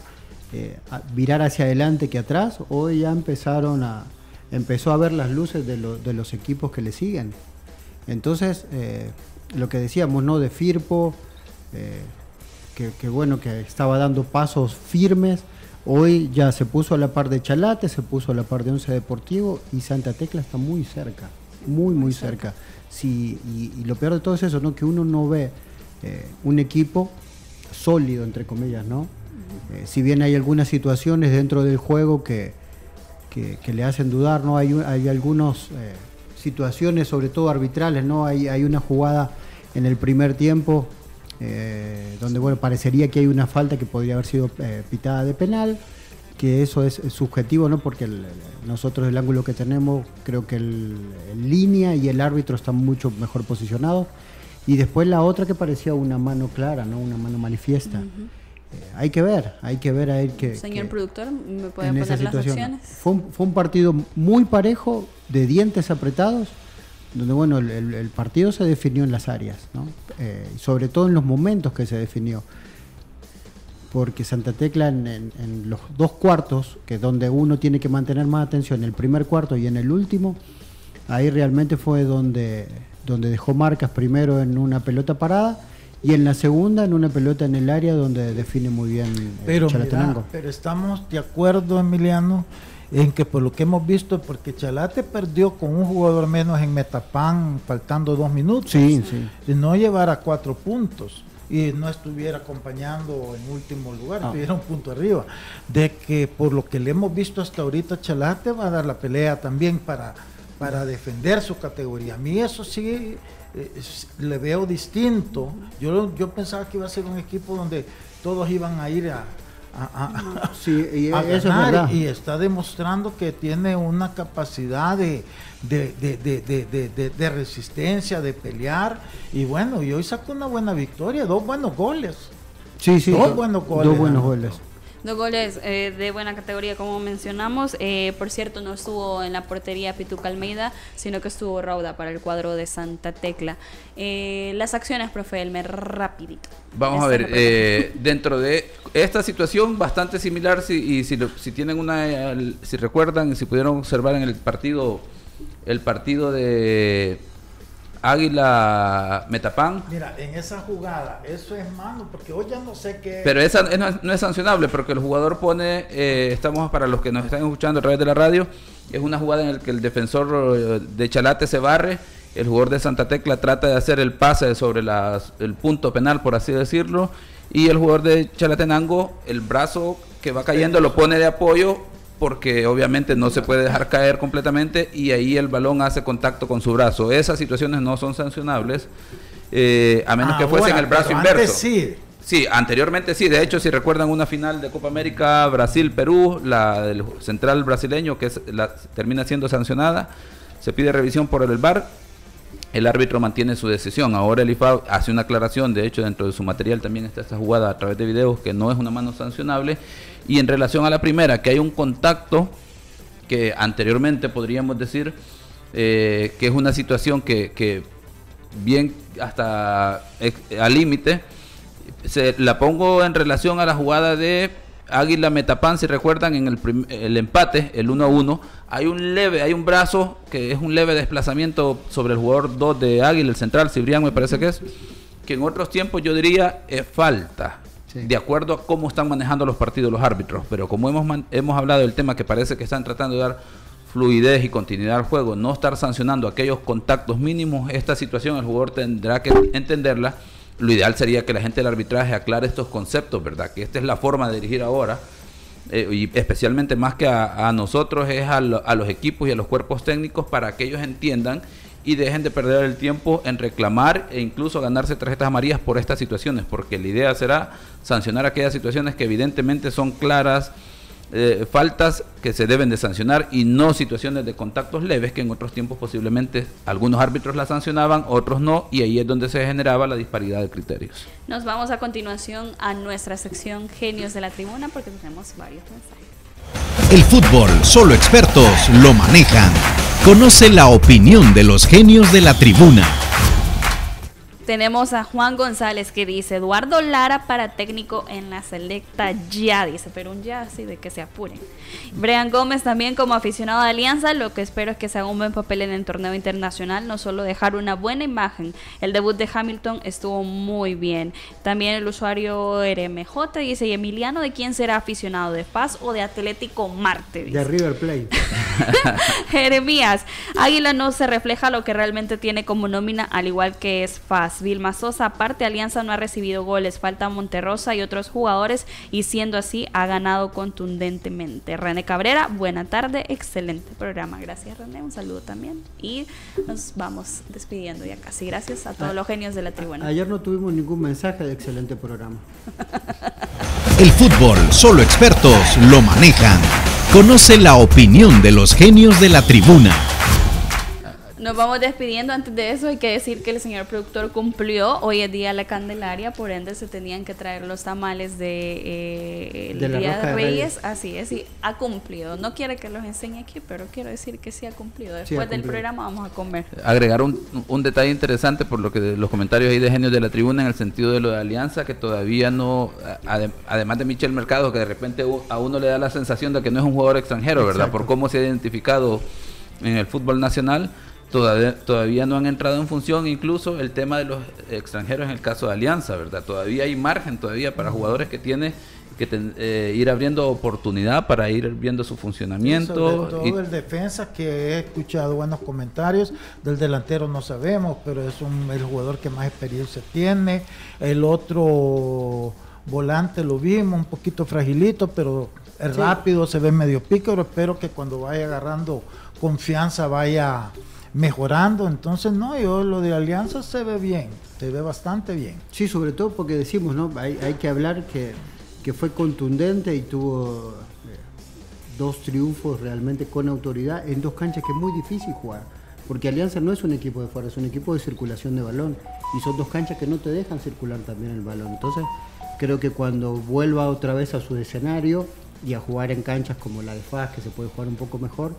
eh, virar hacia adelante que atrás, hoy ya empezaron a, empezó a ver las luces de, de los equipos que le siguen. Entonces, eh, lo que decíamos, ¿no? De Firpo, eh, que, bueno, que estaba dando pasos firmes. Hoy ya se puso a la par de Chalate, se puso a la par de Once Deportivo y Santa Tecla está muy cerca, muy, muy cerca. Sí, y, lo peor de todo es eso, ¿no? Que uno no ve eh, un equipo sólido, entre comillas, ¿no? Eh, si bien hay algunas situaciones dentro del juego que, que, le hacen dudar, ¿no? Hay, hay algunos situaciones, sobre todo arbitrales, ¿no? Hay, hay una jugada en el primer tiempo eh, donde, bueno, parecería que hay una falta que podría haber sido eh, pitada de penal, que eso es, subjetivo, ¿no? Porque nosotros el ángulo que tenemos, creo que el, línea y el árbitro están mucho mejor posicionados. Y después la otra que parecía una mano clara, ¿no? Una mano manifiesta. Eh, hay que ver, hay que ver a él que... Señor productor, ¿me puede poner las opciones? Fue un, fue un, partido muy parejo, de dientes apretados, donde bueno, el, partido se definió en las áreas, ¿no? Eh, sobre todo en los momentos que se definió. Porque Santa Tecla en, en, los dos cuartos, que es donde uno tiene que mantener más atención, en el primer cuarto y en el último, ahí realmente fue donde, donde dejó marcas primero en una pelota parada y en la segunda en una pelota en el área donde define muy bien el pero, pero estamos de acuerdo, Emiliano, en que por lo que hemos visto, porque Chalate perdió con un jugador menos en Metapan, faltando dos minutos, sí, sí. y no llevara cuatro puntos y no estuviera acompañando en último lugar, estuviera un punto arriba. De que por lo que le hemos visto hasta ahorita, Chalate va a dar la pelea también para para defender su categoría. A mí eso sí eh, le veo distinto. Yo, yo pensaba que iba a ser un equipo donde todos iban a ir a, sí, y eso ganar, y está demostrando que tiene una capacidad de, de, resistencia, de pelear. Y bueno, y hoy sacó una buena victoria, dos buenos goles. Sí, sí, dos buenos goles. Dos buenos goles. Dos goles eh, de buena categoría, como mencionamos. Eh, por cierto, no estuvo en la portería Pituca Almeida, sino que estuvo Rauda para el cuadro de Santa Tecla. Eh, las acciones, profe Elmer, rapidito. Vamos a ver, dentro de esta situación bastante similar, si, y si, si tienen una, si recuerdan, si pudieron observar en el partido, el partido de Águila Metapán. Mira, en esa jugada, eso es mano, porque hoy ya no sé qué. Pero esa no es, sancionable, porque el jugador pone, eh, estamos para los que nos están escuchando a través de la radio, es una jugada en la que el defensor eh, de Chalate se barre, el jugador de Santa Tecla trata de hacer el pase sobre el punto penal, por así decirlo, y el jugador de Chalatenango, el brazo que va cayendo lo pone de apoyo porque obviamente no se puede dejar caer completamente y ahí el balón hace contacto con su brazo. Esas situaciones no son sancionables, eh, a menos que fuese en el brazo inverso. sí. Sí, anteriormente sí. De hecho, si recuerdan una final de Copa América Brasil-Perú, la del central brasileño que la, termina siendo sancionada, se pide revisión por el VAR. El árbitro mantiene su decisión. Ahora el IFA hace una aclaración. De hecho, dentro de su material también está esta jugada a través de videos que no es una mano sancionable y en relación a la primera, que hay un contacto que anteriormente podríamos decir eh, que es una situación que, bien hasta al límite, la pongo en relación a la jugada de Águila Metapan, si recuerdan, en el, el empate, el 1 a 1, hay un leve, hay un brazo que es un leve desplazamiento sobre el jugador 2 de Águila, el central, Cibrián me parece que es, que en otros tiempos yo diría es falta de acuerdo a cómo están manejando los partidos los árbitros. Pero como hemos, hemos hablado del tema que parece que están tratando de dar fluidez y continuidad al juego, no estar sancionando aquellos contactos mínimos, esta situación el jugador tendrá que entenderla. Lo ideal sería que la gente del arbitraje aclare estos conceptos, ¿verdad? Que esta es la forma de dirigir ahora. Eh, y especialmente más que a, nosotros, es a, a los equipos y a los cuerpos técnicos para que ellos entiendan y dejen de perder el tiempo en reclamar e incluso ganarse tarjetas amarillas por estas situaciones, porque la idea será sancionar aquellas situaciones que evidentemente son claras, eh, faltas que se deben de sancionar y no situaciones de contactos leves que en otros tiempos posiblemente algunos árbitros las sancionaban, otros no, y ahí es donde se generaba la disparidad de criterios. Nos vamos a continuación a nuestra sección Genios de la Tribuna porque tenemos varios mensajes. El fútbol, solo expertos lo manejan. Conoce la opinión de los genios de la tribuna tenemos a Juan González que dice, Eduardo Lara para técnico en la selecta ya, dice, pero un ya así de que se apuren. Brian Gómez también como aficionado de Alianza, lo que espero es que se haga un buen papel en el torneo internacional, no solo dejar una buena imagen. El debut de Hamilton estuvo muy bien. También el usuario RMJ dice, ¿y Emiliano de quién será aficionado? ¿De Paz o de Atlético Marte? De River Plate. Jeremías, Águila no se refleja lo que realmente tiene como nómina, al igual que es Vilma Sosa, aparte Alianza no ha recibido goles, falta Monterrosa y otros jugadores y siendo así ha ganado contundentemente. René Cabrera, buena tarde, excelente programa. Gracias René, un saludo también y nos vamos despidiendo ya casi. Gracias a todos los genios de la tribuna. Ayer no tuvimos ningún mensaje de excelente programa. El fútbol, solo expertos lo manejan. Conoce la opinión de los genios de la tribuna. Nos vamos despidiendo. Antes de eso, hay que decir que el señor productor cumplió. Hoy es día de la Candelaria, por ende se tenían que traer los tamales de eh, el Día de Reyes. Así es, y ha cumplido. No quiere que los enseñe aquí, pero quiero decir que sí ha cumplido. Después del programa vamos a comer. Agregar un, un, detalle interesante por lo que los comentarios ahí de genios de la tribuna en el sentido de lo de Alianza, que todavía no, además de Michel Mercado, que de repente a uno le da la sensación de que no es un jugador extranjero, ¿verdad? Por cómo se ha identificado en el fútbol nacional todavía, todavía no han entrado en función incluso el tema de los extranjeros en el caso de Alianza, ¿verdad? Todavía hay margen todavía para jugadores que tiene que eh, ir abriendo oportunidad para ir viendo su funcionamiento. todo el defensa que he escuchado buenos comentarios, del delantero no sabemos, pero es un, el jugador que más experiencia tiene. El otro volante lo vimos, un poquito fragilito, pero es rápido, se ve medio pícaro, espero que cuando vaya agarrando confianza vaya mejorando. Entonces, no, yo lo de Alianza se ve bien, se ve bastante bien. Sí, sobre todo porque decimos, ¿no? Hay, hay que hablar que, que, fue contundente y tuvo eh, dos triunfos realmente con autoridad en dos canchas que es muy difícil jugar. Porque Alianza no es un equipo de fuera, es un equipo de circulación de balón. Y son dos canchas que no te dejan circular también el balón. Entonces, creo que cuando vuelva otra vez a su escenario y a jugar en canchas como la de FAS, que se puede jugar un poco mejor,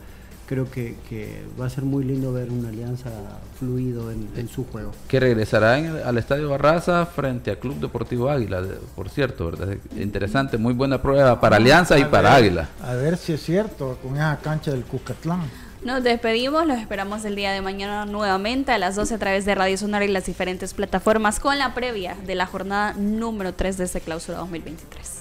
creo que, que, va a ser muy lindo ver una alianza fluido en, en su juego. Que regresará en al Estadio Barraza frente al Club Deportivo Águila, por cierto, ¿verdad? Interesante, muy buena prueba para Alianza y para Águila. A ver si es cierto, con esa cancha del Cuscatlán. Nos despedimos, los esperamos el día de mañana nuevamente a las 12 a través de Radio Sonora y las diferentes plataformas con la previa de la jornada número 3 de este clausura 2023.